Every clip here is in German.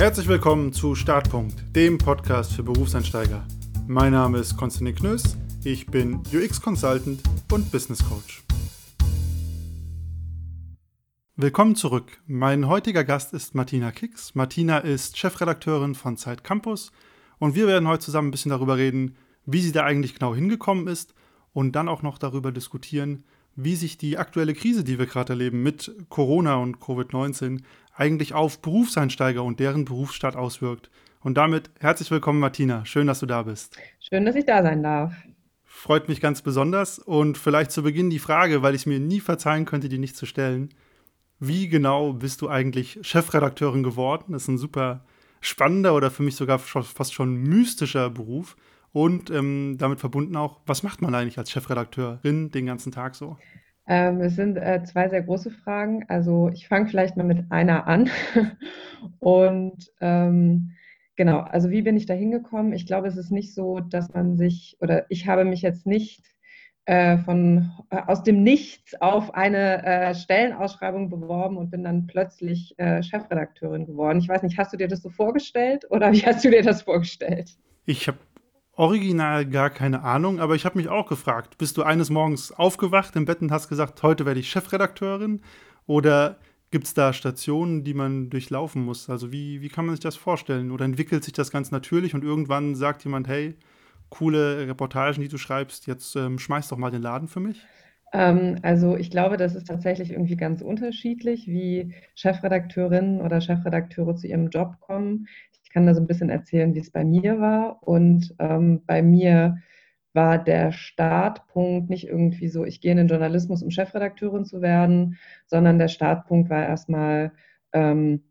Herzlich willkommen zu Startpunkt, dem Podcast für Berufseinsteiger. Mein Name ist Konstantin Knöss, ich bin UX Consultant und Business Coach. Willkommen zurück. Mein heutiger Gast ist Martina Kicks. Martina ist Chefredakteurin von Zeit Campus und wir werden heute zusammen ein bisschen darüber reden, wie sie da eigentlich genau hingekommen ist und dann auch noch darüber diskutieren, wie sich die aktuelle Krise, die wir gerade erleben mit Corona und Covid-19, eigentlich auf Berufseinsteiger und deren Berufsstart auswirkt. Und damit herzlich willkommen, Martina. Schön, dass du da bist. Schön, dass ich da sein darf. Freut mich ganz besonders. Und vielleicht zu Beginn die Frage, weil ich mir nie verzeihen könnte, die nicht zu stellen. Wie genau bist du eigentlich Chefredakteurin geworden? Das ist ein super spannender oder für mich sogar fast schon mystischer Beruf. Und ähm, damit verbunden auch, was macht man eigentlich als Chefredakteurin den ganzen Tag so? Ähm, es sind äh, zwei sehr große Fragen. Also ich fange vielleicht mal mit einer an. Und ähm, genau, also wie bin ich da hingekommen? Ich glaube, es ist nicht so, dass man sich, oder ich habe mich jetzt nicht äh, von, äh, aus dem Nichts auf eine äh, Stellenausschreibung beworben und bin dann plötzlich äh, Chefredakteurin geworden. Ich weiß nicht, hast du dir das so vorgestellt oder wie hast du dir das vorgestellt? Ich habe original gar keine Ahnung, aber ich habe mich auch gefragt, bist du eines Morgens aufgewacht im Bett und hast gesagt, heute werde ich Chefredakteurin? Oder gibt es da Stationen, die man durchlaufen muss? Also wie, wie kann man sich das vorstellen? Oder entwickelt sich das ganz natürlich und irgendwann sagt jemand, hey, coole Reportagen, die du schreibst, jetzt ähm, schmeiß doch mal den Laden für mich? Ähm, also ich glaube, das ist tatsächlich irgendwie ganz unterschiedlich, wie Chefredakteurinnen oder Chefredakteure zu ihrem Job kommen. Ich kann da so ein bisschen erzählen, wie es bei mir war. Und ähm, bei mir war der Startpunkt nicht irgendwie so, ich gehe in den Journalismus, um Chefredakteurin zu werden, sondern der Startpunkt war erstmal, ähm,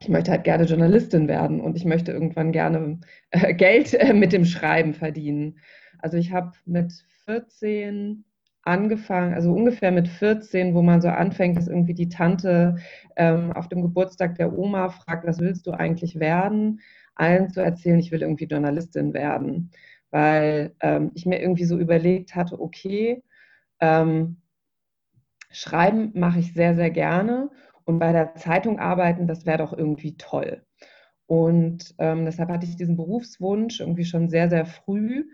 ich möchte halt gerne Journalistin werden und ich möchte irgendwann gerne äh, Geld äh, mit dem Schreiben verdienen. Also ich habe mit 14 angefangen, also ungefähr mit 14, wo man so anfängt, dass irgendwie die Tante ähm, auf dem Geburtstag der Oma fragt, was willst du eigentlich werden? Allen zu erzählen, ich will irgendwie Journalistin werden, weil ähm, ich mir irgendwie so überlegt hatte, okay, ähm, schreiben mache ich sehr, sehr gerne und bei der Zeitung arbeiten, das wäre doch irgendwie toll. Und ähm, deshalb hatte ich diesen Berufswunsch irgendwie schon sehr, sehr früh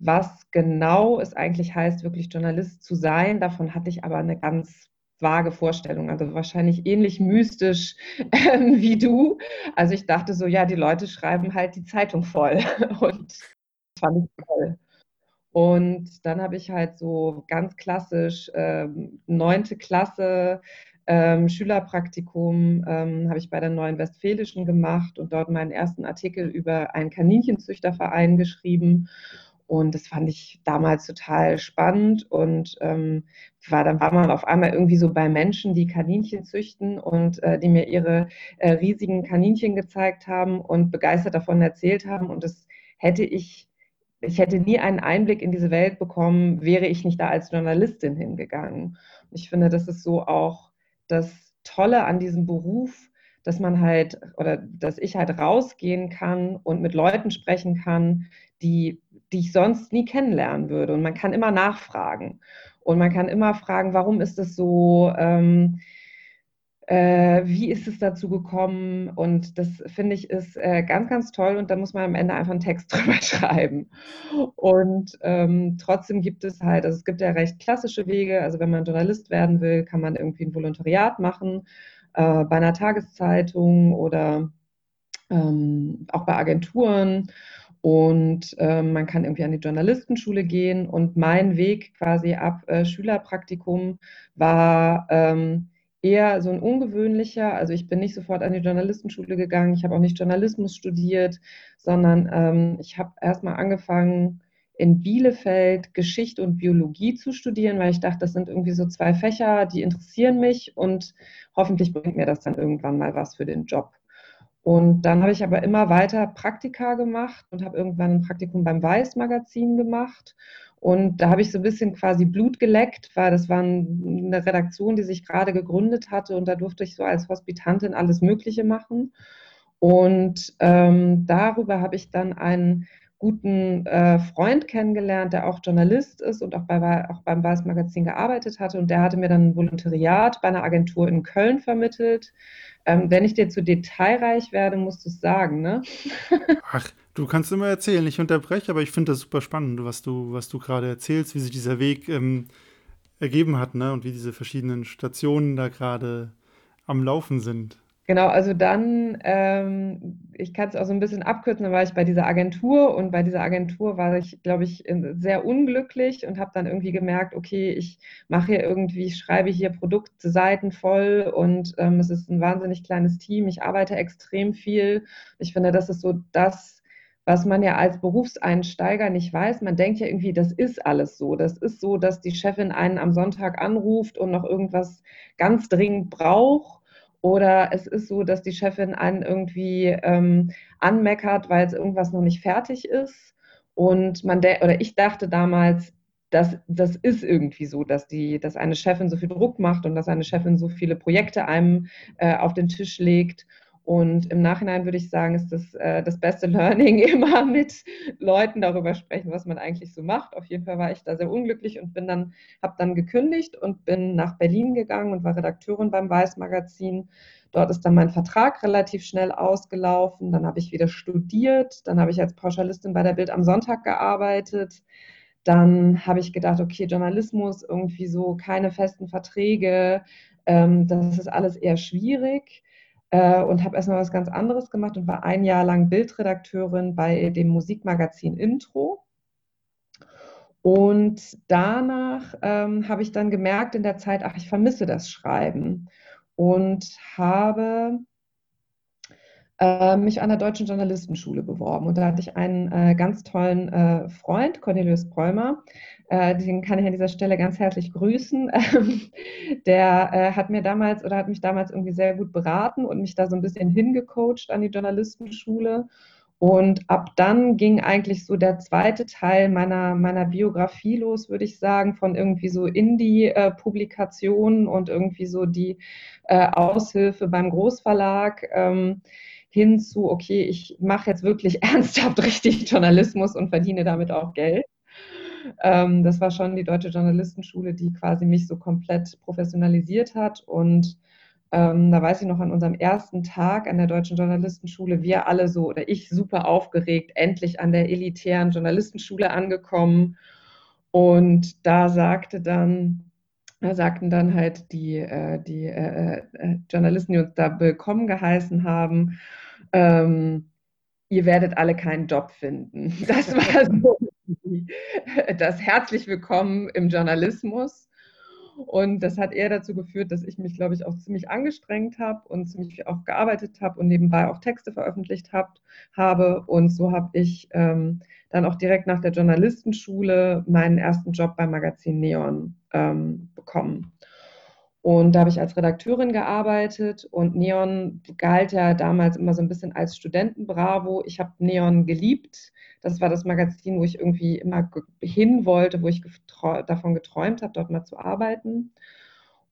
was genau es eigentlich heißt, wirklich Journalist zu sein, davon hatte ich aber eine ganz vage Vorstellung, also wahrscheinlich ähnlich mystisch ähm, wie du. Also ich dachte so, ja, die Leute schreiben halt die Zeitung voll und fand ich toll. Und dann habe ich halt so ganz klassisch ähm, neunte Klasse ähm, Schülerpraktikum ähm, habe ich bei der Neuen Westfälischen gemacht und dort meinen ersten Artikel über einen Kaninchenzüchterverein geschrieben. Und das fand ich damals total spannend und ähm, war, dann war man auf einmal irgendwie so bei Menschen, die Kaninchen züchten und äh, die mir ihre äh, riesigen Kaninchen gezeigt haben und begeistert davon erzählt haben. Und das hätte ich, ich hätte nie einen Einblick in diese Welt bekommen, wäre ich nicht da als Journalistin hingegangen. Und ich finde, das ist so auch das Tolle an diesem Beruf, dass man halt oder dass ich halt rausgehen kann und mit Leuten sprechen kann, die die ich sonst nie kennenlernen würde. Und man kann immer nachfragen. Und man kann immer fragen, warum ist es so? Ähm, äh, wie ist es dazu gekommen? Und das finde ich ist äh, ganz, ganz toll. Und da muss man am Ende einfach einen Text drüber schreiben. Und ähm, trotzdem gibt es halt, also es gibt ja recht klassische Wege. Also wenn man Journalist werden will, kann man irgendwie ein Volontariat machen äh, bei einer Tageszeitung oder ähm, auch bei Agenturen. Und ähm, man kann irgendwie an die Journalistenschule gehen. Und mein Weg quasi ab äh, Schülerpraktikum war ähm, eher so ein ungewöhnlicher. Also ich bin nicht sofort an die Journalistenschule gegangen. Ich habe auch nicht Journalismus studiert, sondern ähm, ich habe erstmal angefangen, in Bielefeld Geschichte und Biologie zu studieren, weil ich dachte, das sind irgendwie so zwei Fächer, die interessieren mich und hoffentlich bringt mir das dann irgendwann mal was für den Job. Und dann habe ich aber immer weiter Praktika gemacht und habe irgendwann ein Praktikum beim Weiß-Magazin gemacht. Und da habe ich so ein bisschen quasi Blut geleckt, weil das war eine Redaktion, die sich gerade gegründet hatte und da durfte ich so als Hospitantin alles Mögliche machen. Und ähm, darüber habe ich dann einen guten äh, Freund kennengelernt, der auch Journalist ist und auch, bei, auch beim Weiß Magazin gearbeitet hatte. Und der hatte mir dann ein Volontariat bei einer Agentur in Köln vermittelt. Ähm, wenn ich dir zu detailreich werde, musst du es sagen, ne? Ach, du kannst immer erzählen, ich unterbreche, aber ich finde das super spannend, was du, was du gerade erzählst, wie sich dieser Weg ähm, ergeben hat, ne? Und wie diese verschiedenen Stationen da gerade am Laufen sind. Genau, also dann, ähm, ich kann es auch so ein bisschen abkürzen, dann war ich bei dieser Agentur und bei dieser Agentur war ich, glaube ich, sehr unglücklich und habe dann irgendwie gemerkt, okay, ich mache hier irgendwie, ich schreibe hier Produktseiten voll und ähm, es ist ein wahnsinnig kleines Team, ich arbeite extrem viel. Ich finde, das ist so das, was man ja als Berufseinsteiger nicht weiß. Man denkt ja irgendwie, das ist alles so. Das ist so, dass die Chefin einen am Sonntag anruft und noch irgendwas ganz dringend braucht oder es ist so, dass die Chefin einen irgendwie ähm, anmeckert, weil es irgendwas noch nicht fertig ist. Und man oder ich dachte damals, das, das ist irgendwie so, dass, die, dass eine Chefin so viel Druck macht und dass eine Chefin so viele Projekte einem äh, auf den Tisch legt. Und im Nachhinein würde ich sagen, ist das äh, das beste Learning immer mit Leuten darüber sprechen, was man eigentlich so macht. Auf jeden Fall war ich da sehr unglücklich und bin dann, habe dann gekündigt und bin nach Berlin gegangen und war Redakteurin beim Weiß Magazin. Dort ist dann mein Vertrag relativ schnell ausgelaufen. Dann habe ich wieder studiert. Dann habe ich als Pauschalistin bei der Bild am Sonntag gearbeitet. Dann habe ich gedacht, okay, Journalismus, irgendwie so keine festen Verträge, ähm, das ist alles eher schwierig äh, und habe erstmal was ganz anderes gemacht und war ein Jahr lang Bildredakteurin bei dem Musikmagazin Intro. Und danach ähm, habe ich dann gemerkt in der Zeit, ach, ich vermisse das Schreiben und habe äh, mich an der Deutschen Journalistenschule beworben. Und da hatte ich einen äh, ganz tollen äh, Freund, Cornelius Bräumer, äh, den kann ich an dieser Stelle ganz herzlich grüßen. Ähm, der äh, hat mir damals oder hat mich damals irgendwie sehr gut beraten und mich da so ein bisschen hingecoacht an die Journalistenschule. Und ab dann ging eigentlich so der zweite Teil meiner, meiner Biografie los, würde ich sagen, von irgendwie so Indie-Publikationen und irgendwie so die äh, Aushilfe beim Großverlag. Hin zu, okay, ich mache jetzt wirklich ernsthaft richtig Journalismus und verdiene damit auch Geld. Ähm, das war schon die Deutsche Journalistenschule, die quasi mich so komplett professionalisiert hat. Und ähm, da weiß ich noch an unserem ersten Tag an der Deutschen Journalistenschule, wir alle so oder ich super aufgeregt, endlich an der elitären Journalistenschule angekommen. Und da sagte dann da sagten dann halt die, äh, die äh, äh, Journalisten, die uns da willkommen geheißen haben, ähm, ihr werdet alle keinen Job finden. Das war so das herzlich willkommen im Journalismus. Und das hat eher dazu geführt, dass ich mich, glaube ich, auch ziemlich angestrengt habe und ziemlich auch gearbeitet habe und nebenbei auch Texte veröffentlicht hab, habe. Und so habe ich ähm, dann auch direkt nach der Journalistenschule meinen ersten Job beim Magazin Neon ähm, bekommen. Und da habe ich als Redakteurin gearbeitet und Neon galt ja damals immer so ein bisschen als Studentenbravo. Ich habe Neon geliebt. Das war das Magazin, wo ich irgendwie immer hin wollte, wo ich geträ davon geträumt habe, dort mal zu arbeiten.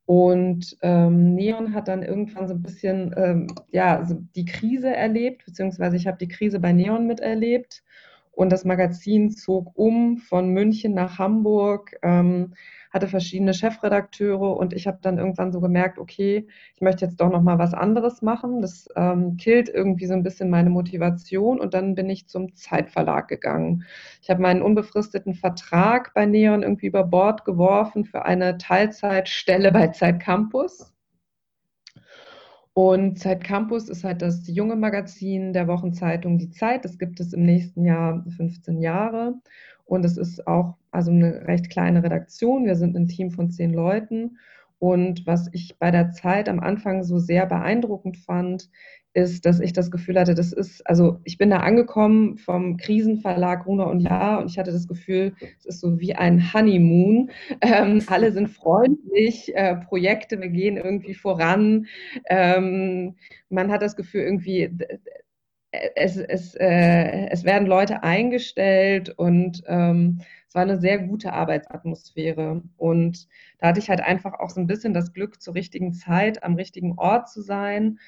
Und ähm, Neon hat dann irgendwann so ein bisschen ähm, ja, so die Krise erlebt, beziehungsweise ich habe die Krise bei Neon miterlebt. Und das Magazin zog um von München nach Hamburg. Ähm, hatte verschiedene Chefredakteure und ich habe dann irgendwann so gemerkt, okay, ich möchte jetzt doch noch mal was anderes machen. Das ähm, killt irgendwie so ein bisschen meine Motivation und dann bin ich zum Zeitverlag gegangen. Ich habe meinen unbefristeten Vertrag bei Neon irgendwie über Bord geworfen für eine Teilzeitstelle bei Zeit Campus. Und Zeit Campus ist halt das junge Magazin der Wochenzeitung Die Zeit. Das gibt es im nächsten Jahr 15 Jahre. Und es ist auch also eine recht kleine Redaktion. Wir sind ein Team von zehn Leuten. Und was ich bei der Zeit am Anfang so sehr beeindruckend fand, ist, dass ich das Gefühl hatte, das ist, also ich bin da angekommen vom Krisenverlag Gruner und Jahr und ich hatte das Gefühl, es ist so wie ein Honeymoon. Ähm, alle sind freundlich, äh, Projekte, wir gehen irgendwie voran. Ähm, man hat das Gefühl, irgendwie, es, es, äh, es werden Leute eingestellt und ähm, es war eine sehr gute Arbeitsatmosphäre. Und da hatte ich halt einfach auch so ein bisschen das Glück, zur richtigen Zeit am richtigen Ort zu sein,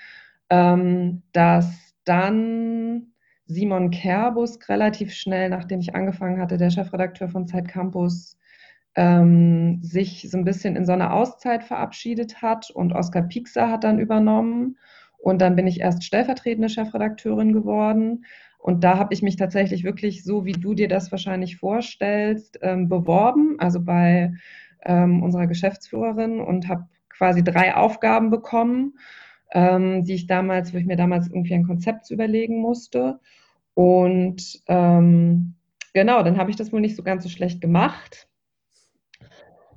ähm, dass dann Simon Kerbusk relativ schnell, nachdem ich angefangen hatte, der Chefredakteur von Zeit Campus, ähm, sich so ein bisschen in so eine Auszeit verabschiedet hat und Oskar Piekser hat dann übernommen. Und dann bin ich erst stellvertretende Chefredakteurin geworden. Und da habe ich mich tatsächlich wirklich so, wie du dir das wahrscheinlich vorstellst, ähm, beworben, also bei ähm, unserer Geschäftsführerin und habe quasi drei Aufgaben bekommen, ähm, die ich damals, wo ich mir damals irgendwie ein Konzept überlegen musste. Und ähm, genau, dann habe ich das wohl nicht so ganz so schlecht gemacht.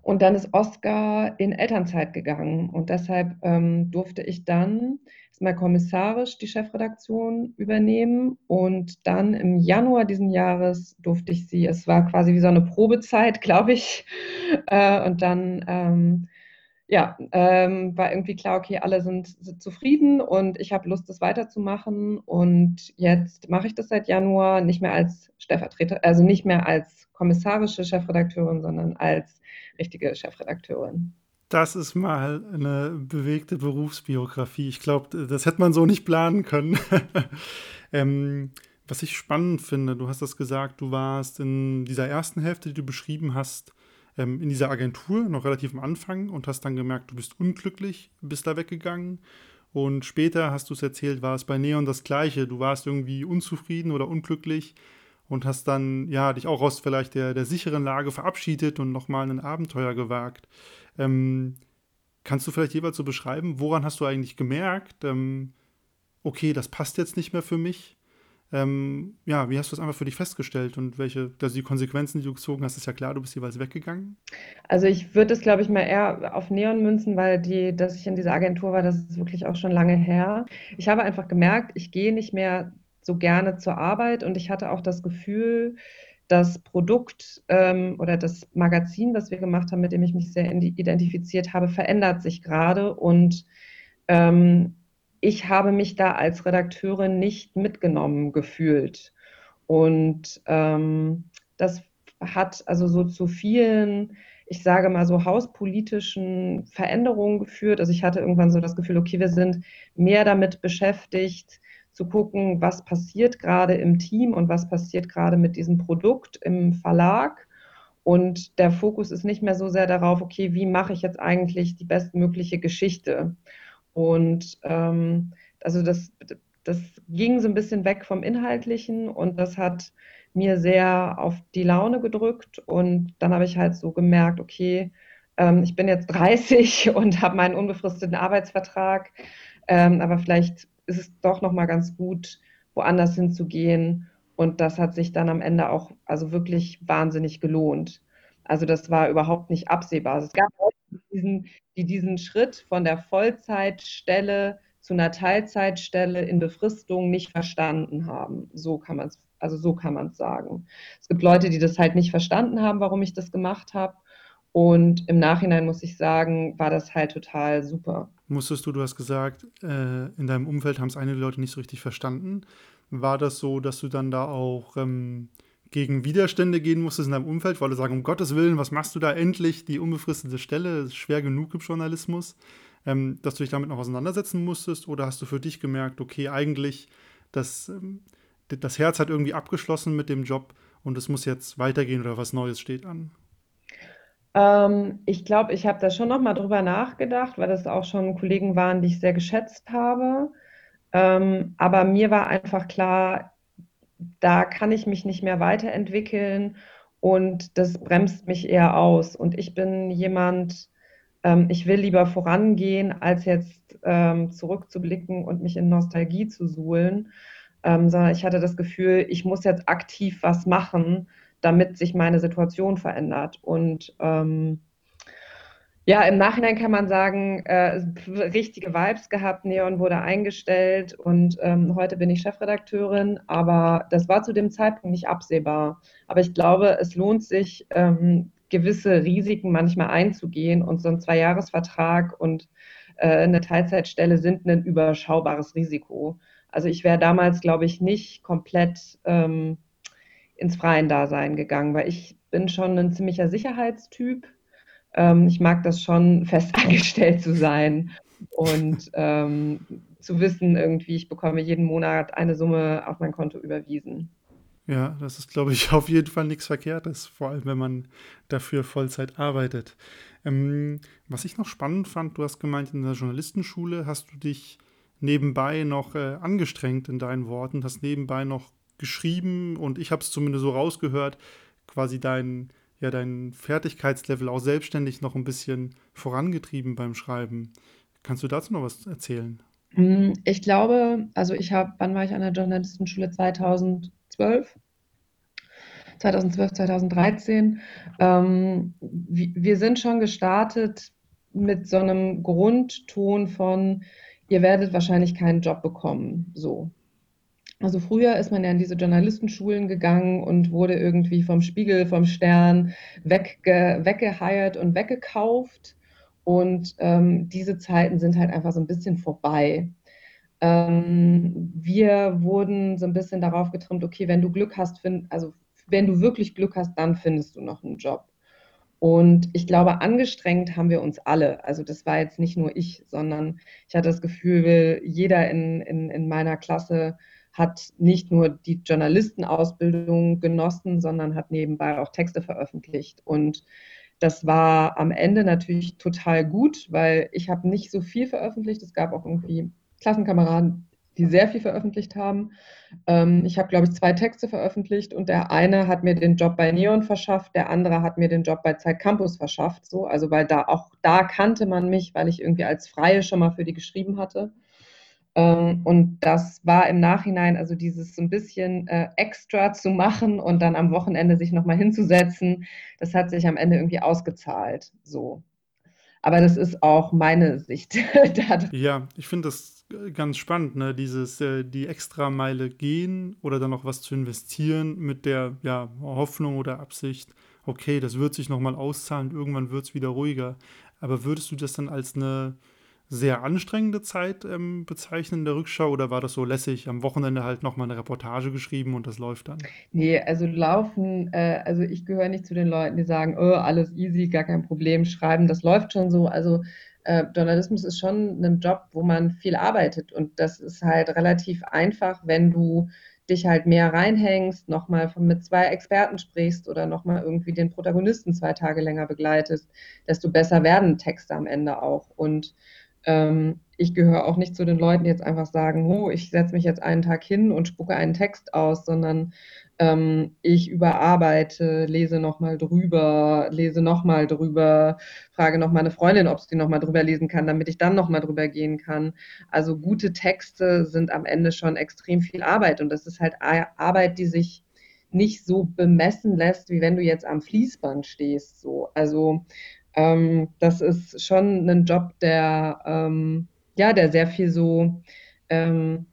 Und dann ist Oskar in Elternzeit gegangen. Und deshalb ähm, durfte ich dann mal kommissarisch die Chefredaktion übernehmen. Und dann im Januar diesen Jahres durfte ich sie, es war quasi wie so eine Probezeit, glaube ich, äh, und dann ähm, ja, ähm, war irgendwie klar, okay, alle sind, sind zufrieden und ich habe Lust, das weiterzumachen. Und jetzt mache ich das seit Januar nicht mehr als Stellvertreter, also nicht mehr als kommissarische Chefredakteurin, sondern als richtige Chefredakteurin. Das ist mal eine bewegte Berufsbiografie. Ich glaube, das hätte man so nicht planen können. ähm, was ich spannend finde, du hast das gesagt, du warst in dieser ersten Hälfte, die du beschrieben hast, ähm, in dieser Agentur, noch relativ am Anfang, und hast dann gemerkt, du bist unglücklich, bist da weggegangen. Und später hast du es erzählt, war es bei Neon das Gleiche. Du warst irgendwie unzufrieden oder unglücklich und hast dann ja dich auch aus vielleicht der, der sicheren Lage verabschiedet und nochmal ein Abenteuer gewagt. Ähm, kannst du vielleicht jeweils so beschreiben, woran hast du eigentlich gemerkt, ähm, okay, das passt jetzt nicht mehr für mich? Ähm, ja, wie hast du das einfach für dich festgestellt und welche, also die Konsequenzen, die du gezogen hast, ist ja klar, du bist jeweils weggegangen? Also ich würde es, glaube ich, mal eher auf Neon münzen, weil die, dass ich in dieser Agentur war, das ist wirklich auch schon lange her. Ich habe einfach gemerkt, ich gehe nicht mehr so gerne zur Arbeit und ich hatte auch das Gefühl, das Produkt ähm, oder das Magazin, was wir gemacht haben, mit dem ich mich sehr identifiziert habe, verändert sich gerade und ähm, ich habe mich da als Redakteurin nicht mitgenommen gefühlt. Und ähm, das hat also so zu vielen, ich sage mal so hauspolitischen Veränderungen geführt. Also ich hatte irgendwann so das Gefühl, okay, wir sind mehr damit beschäftigt, zu gucken, was passiert gerade im Team und was passiert gerade mit diesem Produkt im Verlag. Und der Fokus ist nicht mehr so sehr darauf, okay, wie mache ich jetzt eigentlich die bestmögliche Geschichte? Und ähm, also das, das ging so ein bisschen weg vom Inhaltlichen und das hat mir sehr auf die Laune gedrückt. Und dann habe ich halt so gemerkt, okay, ähm, ich bin jetzt 30 und habe meinen unbefristeten Arbeitsvertrag, ähm, aber vielleicht ist es doch nochmal ganz gut, woanders hinzugehen. Und das hat sich dann am Ende auch also wirklich wahnsinnig gelohnt. Also das war überhaupt nicht absehbar. Es gab Leute, die diesen, die diesen Schritt von der Vollzeitstelle zu einer Teilzeitstelle in Befristung nicht verstanden haben. So kann man es, also so kann man es sagen. Es gibt Leute, die das halt nicht verstanden haben, warum ich das gemacht habe. Und im Nachhinein muss ich sagen, war das halt total super. Musstest du, du hast gesagt, äh, in deinem Umfeld haben es einige Leute nicht so richtig verstanden. War das so, dass du dann da auch ähm, gegen Widerstände gehen musstest in deinem Umfeld, weil du sagen, um Gottes Willen, was machst du da endlich? Die unbefristete Stelle ist schwer genug im Journalismus, ähm, dass du dich damit noch auseinandersetzen musstest? Oder hast du für dich gemerkt, okay, eigentlich, das, ähm, das Herz hat irgendwie abgeschlossen mit dem Job und es muss jetzt weitergehen oder was Neues steht an? Ähm, ich glaube, ich habe da schon noch mal drüber nachgedacht, weil das auch schon Kollegen waren, die ich sehr geschätzt habe. Ähm, aber mir war einfach klar, da kann ich mich nicht mehr weiterentwickeln und das bremst mich eher aus. Und ich bin jemand, ähm, ich will lieber vorangehen, als jetzt ähm, zurückzublicken und mich in Nostalgie zu suhlen, ähm, sondern ich hatte das Gefühl, ich muss jetzt aktiv was machen damit sich meine Situation verändert. Und ähm, ja, im Nachhinein kann man sagen, äh, richtige Vibes gehabt, Neon wurde eingestellt und ähm, heute bin ich Chefredakteurin, aber das war zu dem Zeitpunkt nicht absehbar. Aber ich glaube, es lohnt sich, ähm, gewisse Risiken manchmal einzugehen und so ein Zweijahresvertrag und äh, eine Teilzeitstelle sind ein überschaubares Risiko. Also ich wäre damals, glaube ich, nicht komplett ähm, ins Freien-Dasein gegangen, weil ich bin schon ein ziemlicher Sicherheitstyp. Ähm, ich mag das schon, fest angestellt zu sein und ähm, zu wissen, irgendwie, ich bekomme jeden Monat eine Summe auf mein Konto überwiesen. Ja, das ist, glaube ich, auf jeden Fall nichts Verkehrtes, vor allem wenn man dafür Vollzeit arbeitet. Ähm, was ich noch spannend fand, du hast gemeint, in der Journalistenschule hast du dich nebenbei noch äh, angestrengt in deinen Worten, hast nebenbei noch geschrieben und ich habe es zumindest so rausgehört, quasi dein, ja, dein Fertigkeitslevel auch selbstständig noch ein bisschen vorangetrieben beim Schreiben. Kannst du dazu noch was erzählen? Hm, ich glaube, also ich habe, wann war ich an der Journalistenschule? 2012. 2012, 2013. Ähm, wir sind schon gestartet mit so einem Grundton von, ihr werdet wahrscheinlich keinen Job bekommen. So. Also früher ist man ja in diese Journalistenschulen gegangen und wurde irgendwie vom Spiegel, vom Stern wegge weggeheiert und weggekauft. Und ähm, diese Zeiten sind halt einfach so ein bisschen vorbei. Ähm, wir wurden so ein bisschen darauf getrimmt, okay, wenn du Glück hast, find, also wenn du wirklich Glück hast, dann findest du noch einen Job. Und ich glaube, angestrengt haben wir uns alle. Also das war jetzt nicht nur ich, sondern ich hatte das Gefühl, jeder in, in, in meiner Klasse hat nicht nur die Journalistenausbildung genossen, sondern hat nebenbei auch Texte veröffentlicht. Und das war am Ende natürlich total gut, weil ich habe nicht so viel veröffentlicht. Es gab auch irgendwie Klassenkameraden, die sehr viel veröffentlicht haben. Ähm, ich habe, glaube ich, zwei Texte veröffentlicht und der eine hat mir den Job bei Neon verschafft, der andere hat mir den Job bei Zeit Campus verschafft. So, also weil da auch da kannte man mich, weil ich irgendwie als Freie schon mal für die geschrieben hatte. Ähm, und das war im Nachhinein, also dieses so ein bisschen äh, extra zu machen und dann am Wochenende sich nochmal hinzusetzen, das hat sich am Ende irgendwie ausgezahlt. So. Aber das ist auch meine Sicht. ja, ich finde das ganz spannend, ne? Dieses, äh, die Extrameile gehen oder dann noch was zu investieren mit der ja, Hoffnung oder Absicht, okay, das wird sich nochmal auszahlen, irgendwann wird es wieder ruhiger. Aber würdest du das dann als eine sehr anstrengende Zeit ähm, bezeichnen in der Rückschau oder war das so lässig, am Wochenende halt nochmal eine Reportage geschrieben und das läuft dann? Nee, also laufen, äh, also ich gehöre nicht zu den Leuten, die sagen, oh, alles easy, gar kein Problem, schreiben, das läuft schon so. Also äh, Journalismus ist schon ein Job, wo man viel arbeitet und das ist halt relativ einfach, wenn du dich halt mehr reinhängst, nochmal mit zwei Experten sprichst oder nochmal irgendwie den Protagonisten zwei Tage länger begleitest, desto besser werden Texte am Ende auch. Und ähm, ich gehöre auch nicht zu den Leuten, die jetzt einfach sagen, oh, ich setze mich jetzt einen Tag hin und spucke einen Text aus, sondern ähm, ich überarbeite, lese nochmal drüber, lese nochmal drüber, frage nochmal eine Freundin, ob sie nochmal drüber lesen kann, damit ich dann nochmal drüber gehen kann. Also gute Texte sind am Ende schon extrem viel Arbeit und das ist halt Arbeit, die sich nicht so bemessen lässt, wie wenn du jetzt am Fließband stehst. So. Also ähm, das ist schon ein Job, der, ähm, ja, der sehr viel so ähm,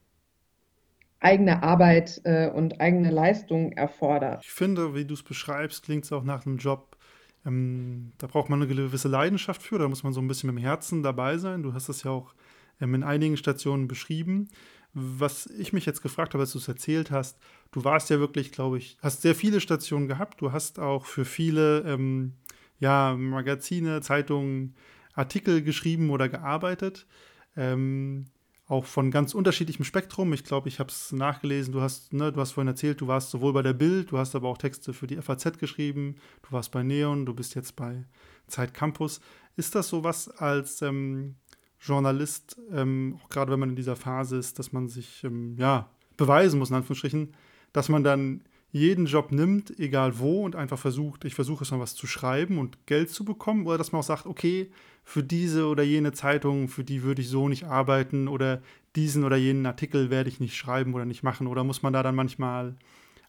eigene Arbeit äh, und eigene Leistung erfordert. Ich finde, wie du es beschreibst, klingt es auch nach einem Job, ähm, da braucht man eine gewisse Leidenschaft für, da muss man so ein bisschen mit dem Herzen dabei sein. Du hast das ja auch ähm, in einigen Stationen beschrieben. Was ich mich jetzt gefragt habe, als du es erzählt hast, du warst ja wirklich, glaube ich, hast sehr viele Stationen gehabt. Du hast auch für viele ähm, ja, Magazine, Zeitungen, Artikel geschrieben oder gearbeitet. Ähm, auch von ganz unterschiedlichem Spektrum. Ich glaube, ich habe es nachgelesen. Du hast, ne, du hast vorhin erzählt, du warst sowohl bei der Bild, du hast aber auch Texte für die FAZ geschrieben, du warst bei Neon, du bist jetzt bei Zeit Campus. Ist das sowas als ähm, Journalist, ähm, auch gerade wenn man in dieser Phase ist, dass man sich ähm, ja beweisen muss, in Anführungsstrichen, dass man dann jeden Job nimmt, egal wo, und einfach versucht, ich versuche es mal was zu schreiben und Geld zu bekommen, oder dass man auch sagt, okay, für diese oder jene Zeitung, für die würde ich so nicht arbeiten, oder diesen oder jenen Artikel werde ich nicht schreiben oder nicht machen, oder muss man da dann manchmal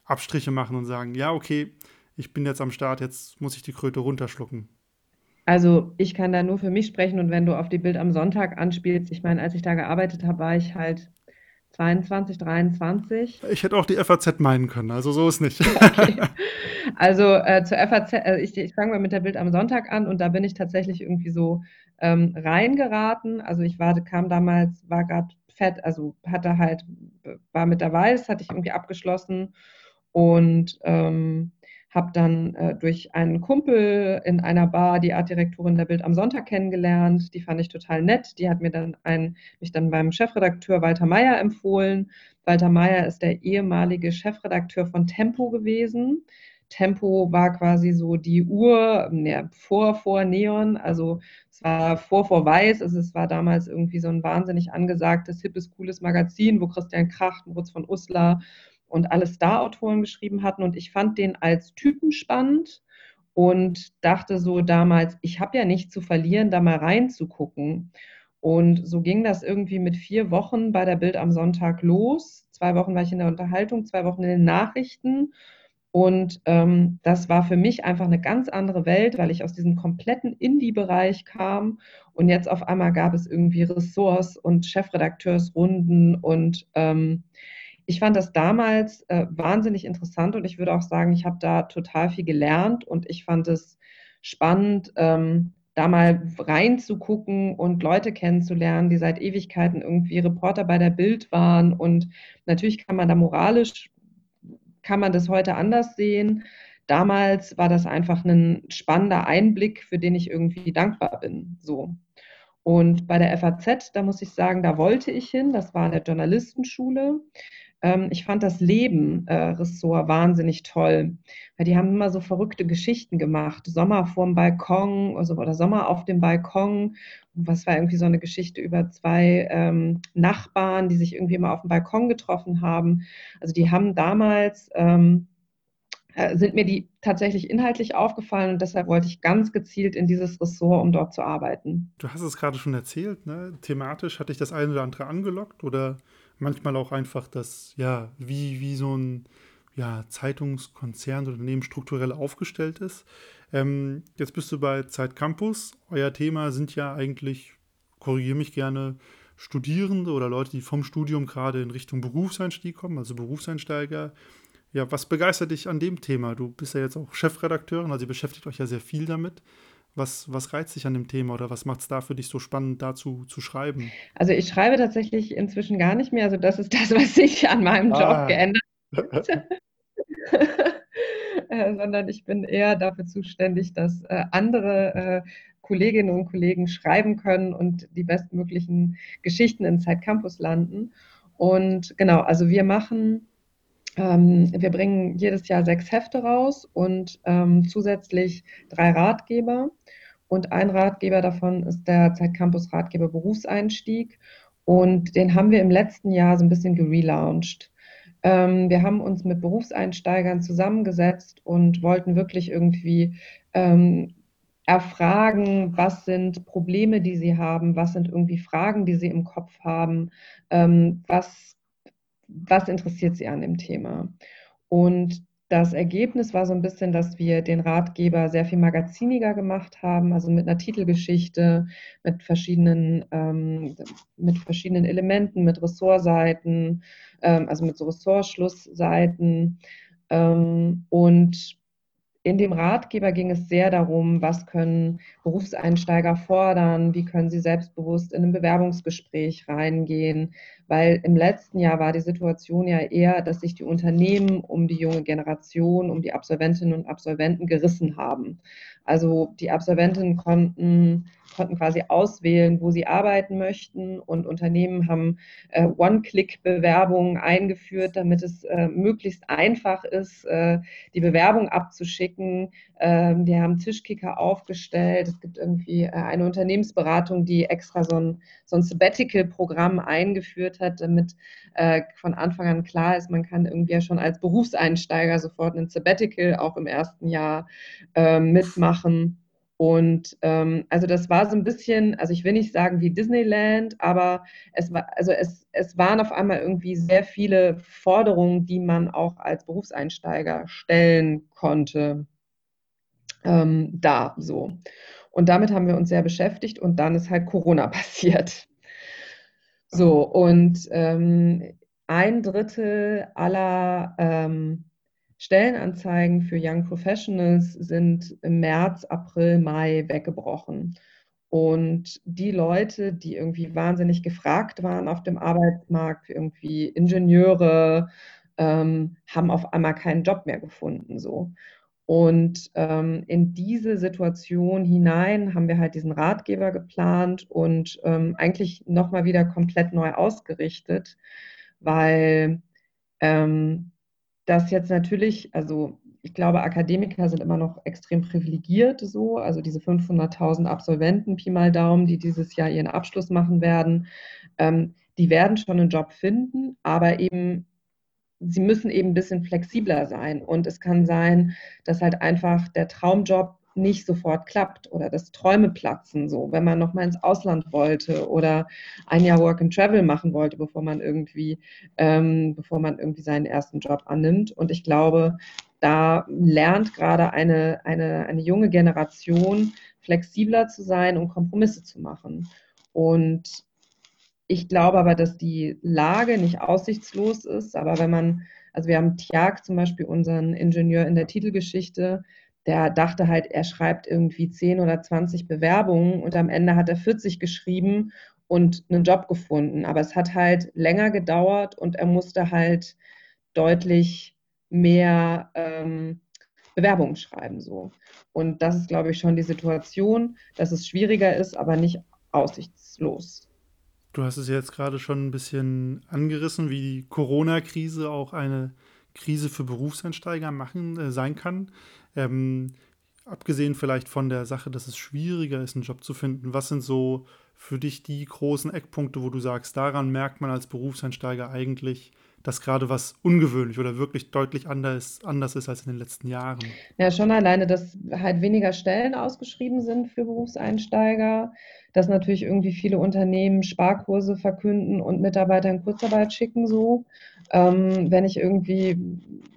Abstriche machen und sagen, ja, okay, ich bin jetzt am Start, jetzt muss ich die Kröte runterschlucken. Also ich kann da nur für mich sprechen und wenn du auf die Bild am Sonntag anspielst, ich meine, als ich da gearbeitet habe, war ich halt 22, 23. Ich hätte auch die FAZ meinen können, also so ist nicht. Okay. Also äh, zur FAZ, äh, ich, ich fange mal mit der Bild am Sonntag an und da bin ich tatsächlich irgendwie so ähm, reingeraten. Also ich war, kam damals, war gerade fett, also hatte halt, war mit der Weiß, hatte ich irgendwie abgeschlossen und ähm, habe dann äh, durch einen Kumpel in einer Bar die Artdirektorin der Bild am Sonntag kennengelernt. Die fand ich total nett. Die hat mir dann ein, mich dann beim Chefredakteur Walter Mayer empfohlen. Walter Mayer ist der ehemalige Chefredakteur von Tempo gewesen. Tempo war quasi so die Uhr ne, vor, vor Neon, also es war vor, vor Weiß, also es war damals irgendwie so ein wahnsinnig angesagtes, hippes, cooles Magazin, wo Christian Kracht, Moritz von Uslar und alle Star-Autoren geschrieben hatten und ich fand den als Typen spannend und dachte so damals, ich habe ja nichts zu verlieren, da mal reinzugucken. Und so ging das irgendwie mit vier Wochen bei der Bild am Sonntag los. Zwei Wochen war ich in der Unterhaltung, zwei Wochen in den Nachrichten und ähm, das war für mich einfach eine ganz andere Welt, weil ich aus diesem kompletten Indie-Bereich kam und jetzt auf einmal gab es irgendwie Ressorts und Chefredakteursrunden und ähm, ich fand das damals äh, wahnsinnig interessant und ich würde auch sagen, ich habe da total viel gelernt und ich fand es spannend, ähm, da mal reinzugucken und Leute kennenzulernen, die seit Ewigkeiten irgendwie Reporter bei der Bild waren. Und natürlich kann man da moralisch kann man das heute anders sehen. Damals war das einfach ein spannender Einblick, für den ich irgendwie dankbar bin. So. Und bei der FAZ, da muss ich sagen, da wollte ich hin. Das war eine Journalistenschule. Ähm, ich fand das Leben-Ressort äh, wahnsinnig toll, weil die haben immer so verrückte Geschichten gemacht. Sommer vorm Balkon also, oder Sommer auf dem Balkon. Was war irgendwie so eine Geschichte über zwei ähm, Nachbarn, die sich irgendwie immer auf dem Balkon getroffen haben. Also die haben damals ähm, äh, sind mir die tatsächlich inhaltlich aufgefallen und deshalb wollte ich ganz gezielt in dieses Ressort, um dort zu arbeiten. Du hast es gerade schon erzählt, ne? thematisch hatte ich das eine oder andere angelockt oder manchmal auch einfach das, ja, wie, wie so ein ja, Zeitungskonzern oder Unternehmen strukturell aufgestellt ist. Ähm, jetzt bist du bei Zeit Campus. Euer Thema sind ja eigentlich, korrigiere mich gerne, Studierende oder Leute, die vom Studium gerade in Richtung Berufseinstieg kommen, also Berufseinsteiger. Ja, was begeistert dich an dem Thema? Du bist ja jetzt auch Chefredakteurin, also ihr beschäftigt euch ja sehr viel damit. Was, was reizt dich an dem Thema oder was macht es da für dich so spannend, dazu zu schreiben? Also ich schreibe tatsächlich inzwischen gar nicht mehr. Also das ist das, was sich an meinem Job ah. geändert hat. äh, sondern ich bin eher dafür zuständig, dass äh, andere äh, Kolleginnen und Kollegen schreiben können und die bestmöglichen Geschichten in Zeit Campus landen. Und genau, also wir machen ähm, wir bringen jedes Jahr sechs Hefte raus und ähm, zusätzlich drei Ratgeber. Und ein Ratgeber davon ist der Zeitcampus Ratgeber Berufseinstieg. Und den haben wir im letzten Jahr so ein bisschen gelauncht. Ähm, wir haben uns mit Berufseinsteigern zusammengesetzt und wollten wirklich irgendwie ähm, erfragen, was sind Probleme, die sie haben, was sind irgendwie Fragen, die sie im Kopf haben, ähm, was, was interessiert sie an dem Thema. Und das Ergebnis war so ein bisschen, dass wir den Ratgeber sehr viel magaziniger gemacht haben, also mit einer Titelgeschichte, mit verschiedenen, ähm, mit verschiedenen Elementen, mit Ressortseiten, ähm, also mit so Ressortschlussseiten. Ähm, und in dem Ratgeber ging es sehr darum, was können Berufseinsteiger fordern, wie können sie selbstbewusst in ein Bewerbungsgespräch reingehen, weil im letzten Jahr war die Situation ja eher, dass sich die Unternehmen um die junge Generation, um die Absolventinnen und Absolventen gerissen haben. Also die Absolventinnen konnten, konnten quasi auswählen, wo sie arbeiten möchten und Unternehmen haben äh, One-Click-Bewerbungen eingeführt, damit es äh, möglichst einfach ist, äh, die Bewerbung abzuschicken. Ähm, die haben Tischkicker aufgestellt. Es gibt irgendwie äh, eine Unternehmensberatung, die extra so ein, so ein Sabbatical-Programm eingeführt hat, damit äh, von Anfang an klar ist, man kann irgendwie ja schon als Berufseinsteiger sofort ein Sabbatical auch im ersten Jahr äh, mitmachen. Und ähm, also das war so ein bisschen, also ich will nicht sagen wie Disneyland, aber es war, also es, es waren auf einmal irgendwie sehr viele Forderungen, die man auch als Berufseinsteiger stellen konnte. Ähm, da so. Und damit haben wir uns sehr beschäftigt und dann ist halt Corona passiert. So, und ähm, ein Drittel aller ähm, Stellenanzeigen für Young Professionals sind im März, April, Mai weggebrochen. Und die Leute, die irgendwie wahnsinnig gefragt waren auf dem Arbeitsmarkt, irgendwie Ingenieure, ähm, haben auf einmal keinen Job mehr gefunden. So. Und ähm, in diese Situation hinein haben wir halt diesen Ratgeber geplant und ähm, eigentlich nochmal wieder komplett neu ausgerichtet, weil ähm, das jetzt natürlich, also ich glaube, Akademiker sind immer noch extrem privilegiert so, also diese 500.000 Absolventen, Pi mal Daumen, die dieses Jahr ihren Abschluss machen werden, ähm, die werden schon einen Job finden, aber eben sie müssen eben ein bisschen flexibler sein. Und es kann sein, dass halt einfach der Traumjob nicht sofort klappt oder dass Träume platzen, so wenn man noch mal ins Ausland wollte oder ein Jahr Work and Travel machen wollte, bevor man irgendwie, ähm, bevor man irgendwie seinen ersten Job annimmt. Und ich glaube, da lernt gerade eine, eine, eine junge Generation flexibler zu sein und Kompromisse zu machen. Und ich glaube aber, dass die Lage nicht aussichtslos ist. Aber wenn man, also wir haben Tiag zum Beispiel, unseren Ingenieur in der Titelgeschichte, der dachte halt, er schreibt irgendwie 10 oder 20 Bewerbungen und am Ende hat er 40 geschrieben und einen Job gefunden. Aber es hat halt länger gedauert und er musste halt deutlich mehr ähm, Bewerbungen schreiben. So. Und das ist, glaube ich, schon die Situation, dass es schwieriger ist, aber nicht aussichtslos. Du hast es jetzt gerade schon ein bisschen angerissen, wie die Corona-Krise auch eine Krise für Berufseinsteiger machen, äh, sein kann. Ähm, abgesehen vielleicht von der Sache, dass es schwieriger ist, einen Job zu finden, was sind so für dich die großen Eckpunkte, wo du sagst, daran merkt man als Berufseinsteiger eigentlich, dass gerade was ungewöhnlich oder wirklich deutlich anders, anders ist als in den letzten Jahren. Ja, schon alleine, dass halt weniger Stellen ausgeschrieben sind für Berufseinsteiger, dass natürlich irgendwie viele Unternehmen Sparkurse verkünden und Mitarbeiter in Kurzarbeit schicken so. Ähm, wenn ich irgendwie,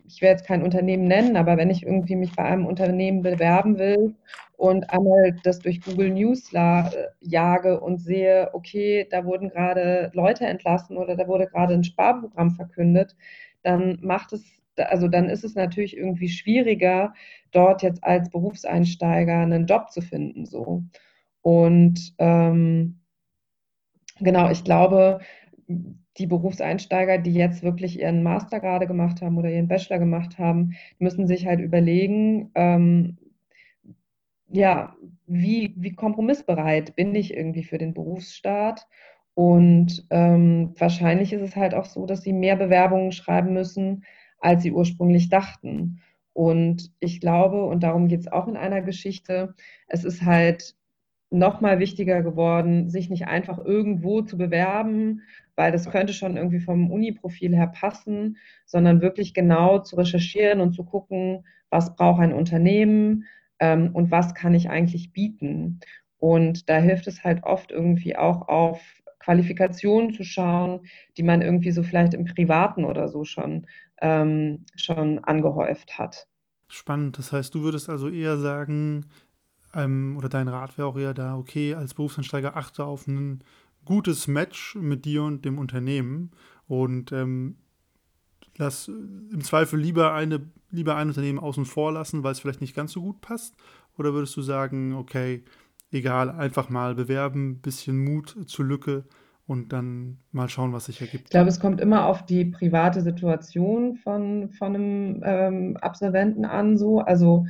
ich werde jetzt kein Unternehmen nennen, aber wenn ich irgendwie mich bei einem Unternehmen bewerben will und einmal das durch Google News jage und sehe, okay, da wurden gerade Leute entlassen oder da wurde gerade ein Sparprogramm verkündet, dann macht es, also dann ist es natürlich irgendwie schwieriger, dort jetzt als Berufseinsteiger einen Job zu finden. So. Und ähm, genau, ich glaube, die Berufseinsteiger, die jetzt wirklich ihren Master gerade gemacht haben oder ihren Bachelor gemacht haben, müssen sich halt überlegen, ähm, ja, wie, wie kompromissbereit bin ich irgendwie für den Berufsstaat? Und ähm, wahrscheinlich ist es halt auch so, dass sie mehr Bewerbungen schreiben müssen, als sie ursprünglich dachten. Und ich glaube, und darum geht es auch in einer Geschichte, es ist halt noch mal wichtiger geworden, sich nicht einfach irgendwo zu bewerben, weil das könnte schon irgendwie vom Uni-Profil her passen, sondern wirklich genau zu recherchieren und zu gucken, was braucht ein Unternehmen, ähm, und was kann ich eigentlich bieten. Und da hilft es halt oft irgendwie auch auf Qualifikationen zu schauen, die man irgendwie so vielleicht im Privaten oder so schon, ähm, schon angehäuft hat. Spannend. Das heißt, du würdest also eher sagen, ähm, oder dein Rat wäre auch eher da, okay, als Berufsansteiger achte auf ein gutes Match mit dir und dem Unternehmen und ähm, lass im Zweifel lieber, eine, lieber ein Unternehmen außen vor lassen, weil es vielleicht nicht ganz so gut passt? Oder würdest du sagen, okay, egal, einfach mal bewerben, bisschen Mut zur Lücke und dann mal schauen, was sich ergibt? Ich glaube, es kommt immer auf die private Situation von, von einem ähm, Absolventen an. So. Also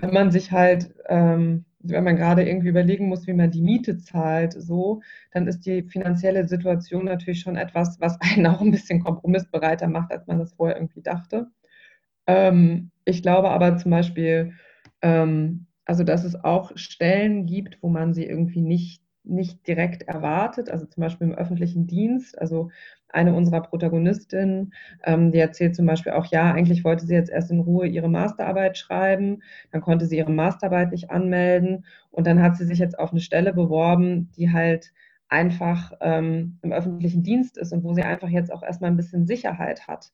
wenn man sich halt ähm, wenn man gerade irgendwie überlegen muss, wie man die Miete zahlt, so, dann ist die finanzielle Situation natürlich schon etwas, was einen auch ein bisschen kompromissbereiter macht, als man das vorher irgendwie dachte. Ähm, ich glaube aber zum Beispiel, ähm, also dass es auch Stellen gibt, wo man sie irgendwie nicht, nicht direkt erwartet, also zum Beispiel im öffentlichen Dienst. Also eine unserer Protagonistinnen, ähm, die erzählt zum Beispiel auch, ja, eigentlich wollte sie jetzt erst in Ruhe ihre Masterarbeit schreiben, dann konnte sie ihre Masterarbeit nicht anmelden und dann hat sie sich jetzt auf eine Stelle beworben, die halt einfach ähm, im öffentlichen Dienst ist und wo sie einfach jetzt auch erstmal ein bisschen Sicherheit hat.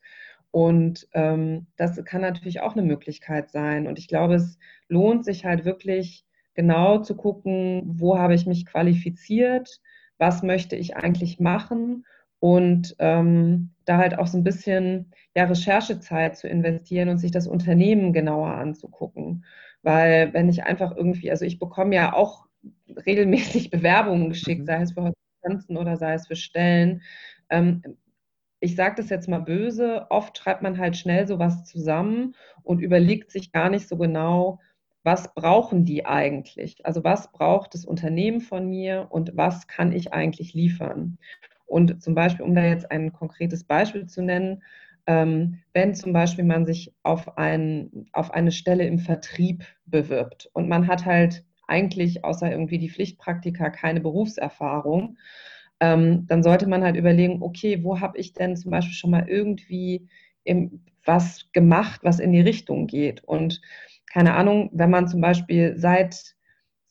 Und ähm, das kann natürlich auch eine Möglichkeit sein. Und ich glaube, es lohnt sich halt wirklich genau zu gucken, wo habe ich mich qualifiziert, was möchte ich eigentlich machen und ähm, da halt auch so ein bisschen ja, Recherchezeit zu investieren und sich das Unternehmen genauer anzugucken. Weil wenn ich einfach irgendwie, also ich bekomme ja auch regelmäßig Bewerbungen geschickt, mhm. sei es für Hospitanzen oder sei es für Stellen. Ähm, ich sage das jetzt mal böse, oft schreibt man halt schnell sowas zusammen und überlegt sich gar nicht so genau, was brauchen die eigentlich? Also was braucht das Unternehmen von mir und was kann ich eigentlich liefern? Und zum Beispiel, um da jetzt ein konkretes Beispiel zu nennen, ähm, wenn zum Beispiel man sich auf, ein, auf eine Stelle im Vertrieb bewirbt und man hat halt eigentlich außer irgendwie die Pflichtpraktika keine Berufserfahrung, ähm, dann sollte man halt überlegen, okay, wo habe ich denn zum Beispiel schon mal irgendwie im, was gemacht, was in die Richtung geht? Und keine Ahnung, wenn man zum Beispiel seit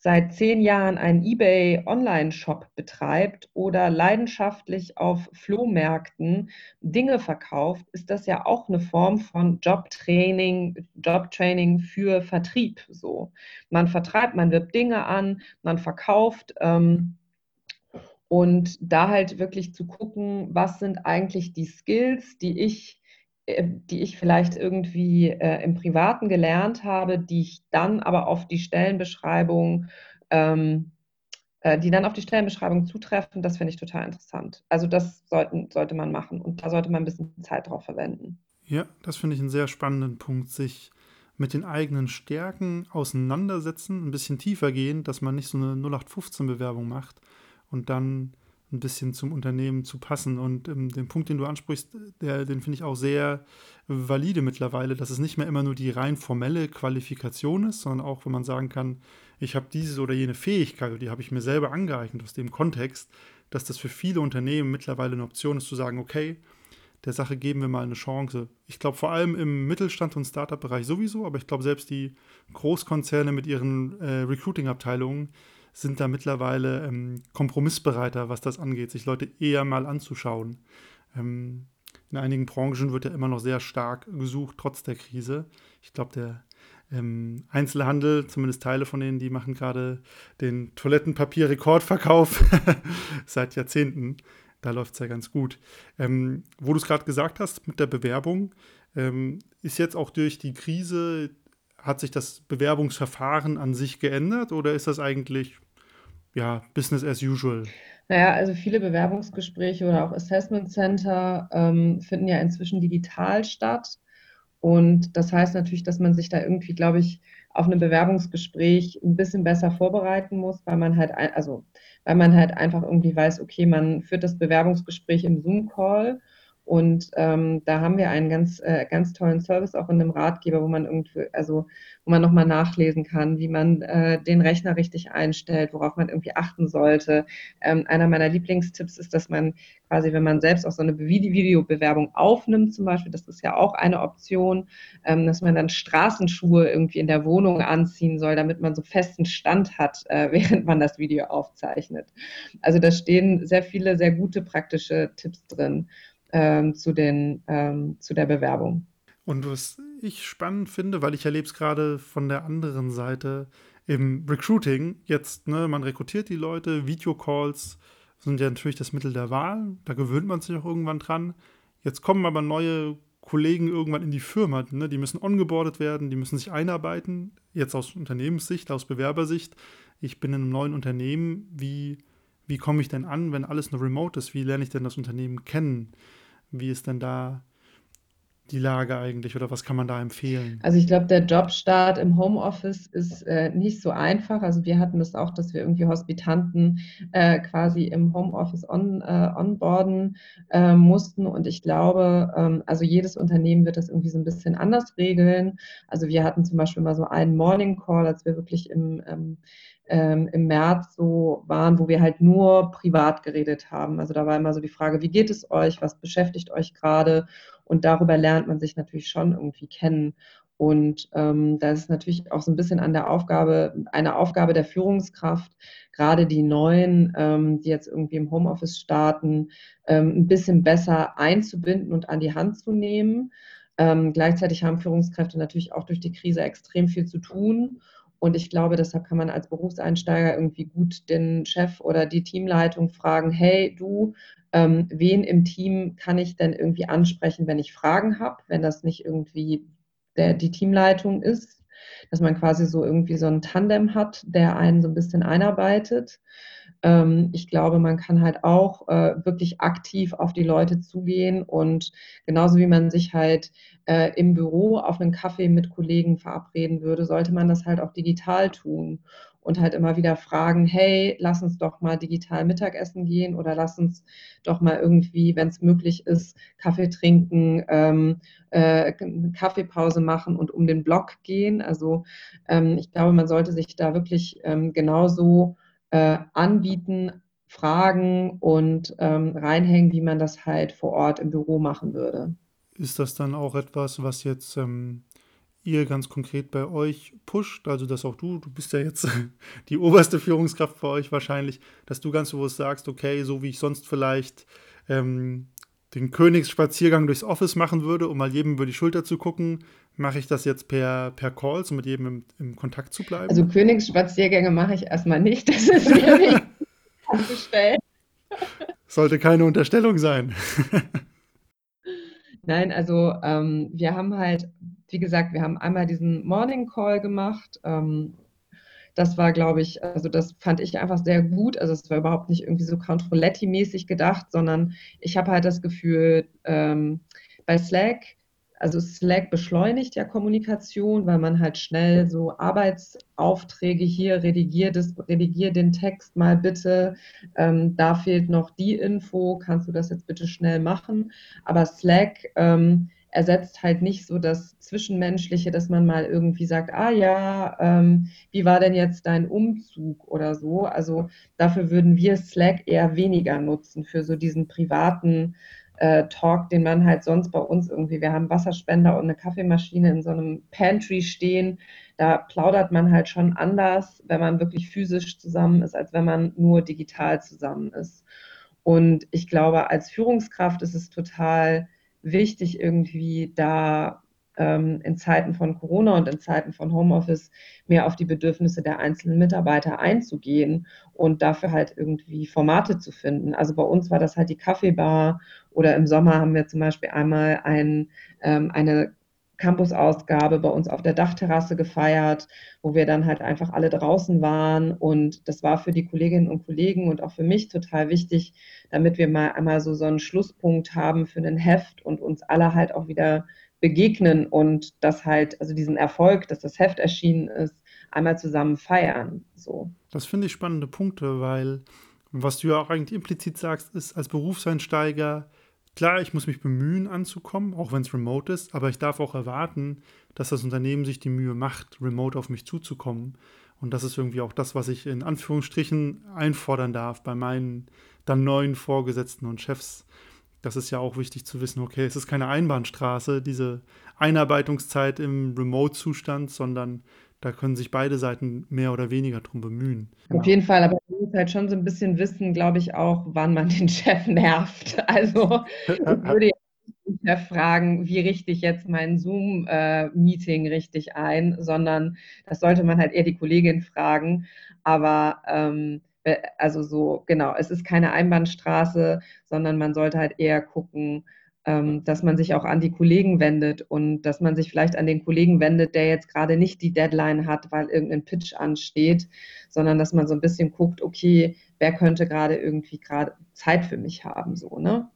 seit zehn Jahren einen eBay-Online-Shop betreibt oder leidenschaftlich auf Flohmärkten Dinge verkauft, ist das ja auch eine Form von Jobtraining, Jobtraining für Vertrieb. So, man vertreibt, man wirbt Dinge an, man verkauft. Ähm, und da halt wirklich zu gucken, was sind eigentlich die Skills, die ich die ich vielleicht irgendwie äh, im Privaten gelernt habe, die ich dann aber auf die Stellenbeschreibung, ähm, äh, die dann auf die Stellenbeschreibung zutreffen, das finde ich total interessant. Also das sollten, sollte man machen und da sollte man ein bisschen Zeit drauf verwenden. Ja, das finde ich einen sehr spannenden Punkt, sich mit den eigenen Stärken auseinandersetzen, ein bisschen tiefer gehen, dass man nicht so eine 0815-Bewerbung macht und dann ein bisschen zum Unternehmen zu passen. Und ähm, den Punkt, den du ansprichst, der, den finde ich auch sehr valide mittlerweile, dass es nicht mehr immer nur die rein formelle Qualifikation ist, sondern auch, wenn man sagen kann, ich habe diese oder jene Fähigkeit, die habe ich mir selber angeeignet aus dem Kontext, dass das für viele Unternehmen mittlerweile eine Option ist, zu sagen, okay, der Sache geben wir mal eine Chance. Ich glaube vor allem im Mittelstand und Startup-Bereich sowieso, aber ich glaube selbst die Großkonzerne mit ihren äh, Recruiting-Abteilungen, sind da mittlerweile ähm, kompromissbereiter, was das angeht, sich Leute eher mal anzuschauen. Ähm, in einigen Branchen wird ja immer noch sehr stark gesucht, trotz der Krise. Ich glaube, der ähm, Einzelhandel, zumindest Teile von denen, die machen gerade den Toilettenpapier-Rekordverkauf seit Jahrzehnten. Da läuft es ja ganz gut. Ähm, wo du es gerade gesagt hast mit der Bewerbung, ähm, ist jetzt auch durch die Krise, hat sich das Bewerbungsverfahren an sich geändert oder ist das eigentlich ja, Business as usual? Naja, also viele Bewerbungsgespräche oder auch Assessment Center ähm, finden ja inzwischen digital statt. Und das heißt natürlich, dass man sich da irgendwie, glaube ich, auf ein Bewerbungsgespräch ein bisschen besser vorbereiten muss, weil man halt, also, weil man halt einfach irgendwie weiß, okay, man führt das Bewerbungsgespräch im Zoom-Call und ähm, da haben wir einen ganz, äh, ganz tollen Service auch in einem Ratgeber, wo man irgendwie, also wo man nochmal nachlesen kann, wie man äh, den Rechner richtig einstellt, worauf man irgendwie achten sollte. Ähm, einer meiner Lieblingstipps ist, dass man quasi, wenn man selbst auch so eine Videobewerbung aufnimmt, zum Beispiel, das ist ja auch eine Option, ähm, dass man dann Straßenschuhe irgendwie in der Wohnung anziehen soll, damit man so festen Stand hat, äh, während man das Video aufzeichnet. Also da stehen sehr viele, sehr gute praktische Tipps drin ähm, zu, den, ähm, zu der Bewerbung. Und was ich spannend finde, weil ich erlebe es gerade von der anderen Seite im Recruiting, jetzt, ne, man rekrutiert die Leute, Videocalls sind ja natürlich das Mittel der Wahl, da gewöhnt man sich auch irgendwann dran. Jetzt kommen aber neue Kollegen irgendwann in die Firma, ne? die müssen ongeboardet werden, die müssen sich einarbeiten, jetzt aus Unternehmenssicht, aus Bewerbersicht. Ich bin in einem neuen Unternehmen, wie, wie komme ich denn an, wenn alles nur remote ist? Wie lerne ich denn das Unternehmen kennen? Wie ist denn da die Lage eigentlich oder was kann man da empfehlen? Also ich glaube, der Jobstart im Homeoffice ist äh, nicht so einfach. Also wir hatten das auch, dass wir irgendwie Hospitanten äh, quasi im Homeoffice on, äh, onboarden äh, mussten. Und ich glaube, ähm, also jedes Unternehmen wird das irgendwie so ein bisschen anders regeln. Also wir hatten zum Beispiel mal so einen Morning Call, als wir wirklich im ähm, ähm, im März so waren, wo wir halt nur privat geredet haben. Also da war immer so die Frage, wie geht es euch, was beschäftigt euch gerade? Und darüber lernt man sich natürlich schon irgendwie kennen. Und ähm, da ist natürlich auch so ein bisschen an der Aufgabe, eine Aufgabe der Führungskraft, gerade die Neuen, ähm, die jetzt irgendwie im Homeoffice starten, ähm, ein bisschen besser einzubinden und an die Hand zu nehmen. Ähm, gleichzeitig haben Führungskräfte natürlich auch durch die Krise extrem viel zu tun. Und ich glaube, deshalb kann man als Berufseinsteiger irgendwie gut den Chef oder die Teamleitung fragen, hey du, ähm, wen im Team kann ich denn irgendwie ansprechen, wenn ich Fragen habe, wenn das nicht irgendwie der, die Teamleitung ist. Dass man quasi so irgendwie so ein Tandem hat, der einen so ein bisschen einarbeitet. Ähm, ich glaube, man kann halt auch äh, wirklich aktiv auf die Leute zugehen und genauso wie man sich halt äh, im Büro auf einen Kaffee mit Kollegen verabreden würde, sollte man das halt auch digital tun und halt immer wieder fragen, hey, lass uns doch mal digital Mittagessen gehen oder lass uns doch mal irgendwie, wenn es möglich ist, Kaffee trinken, ähm, äh, Kaffeepause machen und um den Block gehen. Also ähm, ich glaube, man sollte sich da wirklich ähm, genauso äh, anbieten, fragen und ähm, reinhängen, wie man das halt vor Ort im Büro machen würde. Ist das dann auch etwas, was jetzt ähm, ihr ganz konkret bei euch pusht, also dass auch du, du bist ja jetzt die oberste Führungskraft bei euch wahrscheinlich, dass du ganz bewusst sagst, okay, so wie ich sonst vielleicht ähm, den Königsspaziergang durchs Office machen würde, um mal jedem über die Schulter zu gucken, mache ich das jetzt per, per Calls, um mit jedem im, im Kontakt zu bleiben? Also Königsspaziergänge mache ich erstmal nicht, das ist mir nicht. Sollte keine Unterstellung sein. Nein, also ähm, wir haben halt wie gesagt, wir haben einmal diesen Morning Call gemacht. Ähm, das war, glaube ich, also das fand ich einfach sehr gut. Also es war überhaupt nicht irgendwie so Controletti-mäßig gedacht, sondern ich habe halt das Gefühl, ähm, bei Slack, also Slack beschleunigt ja Kommunikation, weil man halt schnell so Arbeitsaufträge hier redigiert, das, redigier den Text mal bitte, ähm, da fehlt noch die Info, kannst du das jetzt bitte schnell machen? Aber Slack ähm, ersetzt halt nicht so das Zwischenmenschliche, dass man mal irgendwie sagt, ah ja, ähm, wie war denn jetzt dein Umzug oder so. Also dafür würden wir Slack eher weniger nutzen für so diesen privaten äh, Talk, den man halt sonst bei uns irgendwie, wir haben Wasserspender und eine Kaffeemaschine in so einem Pantry stehen. Da plaudert man halt schon anders, wenn man wirklich physisch zusammen ist, als wenn man nur digital zusammen ist. Und ich glaube, als Führungskraft ist es total wichtig, irgendwie da ähm, in Zeiten von Corona und in Zeiten von Homeoffice mehr auf die Bedürfnisse der einzelnen Mitarbeiter einzugehen und dafür halt irgendwie Formate zu finden. Also bei uns war das halt die Kaffeebar oder im Sommer haben wir zum Beispiel einmal ein, ähm, eine Campus-Ausgabe bei uns auf der Dachterrasse gefeiert, wo wir dann halt einfach alle draußen waren. Und das war für die Kolleginnen und Kollegen und auch für mich total wichtig, damit wir mal einmal so, so einen Schlusspunkt haben für ein Heft und uns alle halt auch wieder begegnen und das halt, also diesen Erfolg, dass das Heft erschienen ist, einmal zusammen feiern. So. Das finde ich spannende Punkte, weil was du ja auch eigentlich implizit sagst, ist, als Berufseinsteiger Klar, ich muss mich bemühen anzukommen, auch wenn es remote ist, aber ich darf auch erwarten, dass das Unternehmen sich die Mühe macht, remote auf mich zuzukommen. Und das ist irgendwie auch das, was ich in Anführungsstrichen einfordern darf bei meinen dann neuen Vorgesetzten und Chefs. Das ist ja auch wichtig zu wissen, okay, es ist keine Einbahnstraße, diese Einarbeitungszeit im Remote-Zustand, sondern da können sich beide Seiten mehr oder weniger drum bemühen. Auf jeden Fall, aber man muss halt schon so ein bisschen wissen, glaube ich, auch, wann man den Chef nervt. Also ich würde den Chef fragen, wie richte ich jetzt mein Zoom-Meeting richtig ein, sondern das sollte man halt eher die Kollegin fragen. Aber ähm, also so, genau, es ist keine Einbahnstraße, sondern man sollte halt eher gucken, dass man sich auch an die Kollegen wendet und dass man sich vielleicht an den Kollegen wendet, der jetzt gerade nicht die Deadline hat, weil irgendein Pitch ansteht, sondern dass man so ein bisschen guckt, okay, wer könnte gerade irgendwie gerade Zeit für mich haben, so, ne?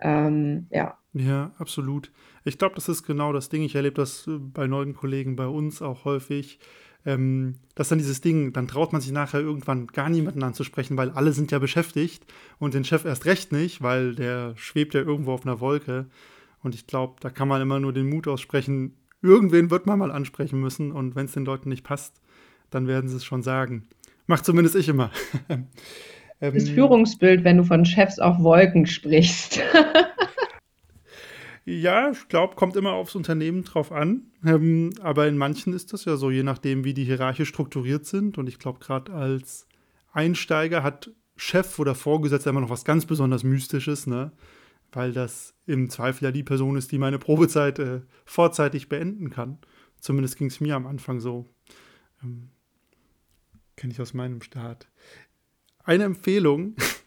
Ähm, ja. Ja, absolut. Ich glaube, das ist genau das Ding. Ich erlebe das äh, bei neuen Kollegen bei uns auch häufig ähm, dass dann dieses Ding, dann traut man sich nachher irgendwann gar niemanden anzusprechen, weil alle sind ja beschäftigt und den Chef erst recht nicht, weil der schwebt ja irgendwo auf einer Wolke. Und ich glaube, da kann man immer nur den Mut aussprechen, irgendwen wird man mal ansprechen müssen und wenn es den Leuten nicht passt, dann werden sie es schon sagen. Macht zumindest ich immer. das ähm, Führungsbild, wenn du von Chefs auf Wolken sprichst. Ja, ich glaube, kommt immer aufs Unternehmen drauf an. Ähm, aber in manchen ist das ja so, je nachdem, wie die hierarchisch strukturiert sind. Und ich glaube, gerade als Einsteiger hat Chef oder Vorgesetzter immer noch was ganz besonders Mystisches, ne? Weil das im Zweifel ja die Person ist, die meine Probezeit äh, vorzeitig beenden kann. Zumindest ging es mir am Anfang so. Ähm, Kenne ich aus meinem Start. Eine Empfehlung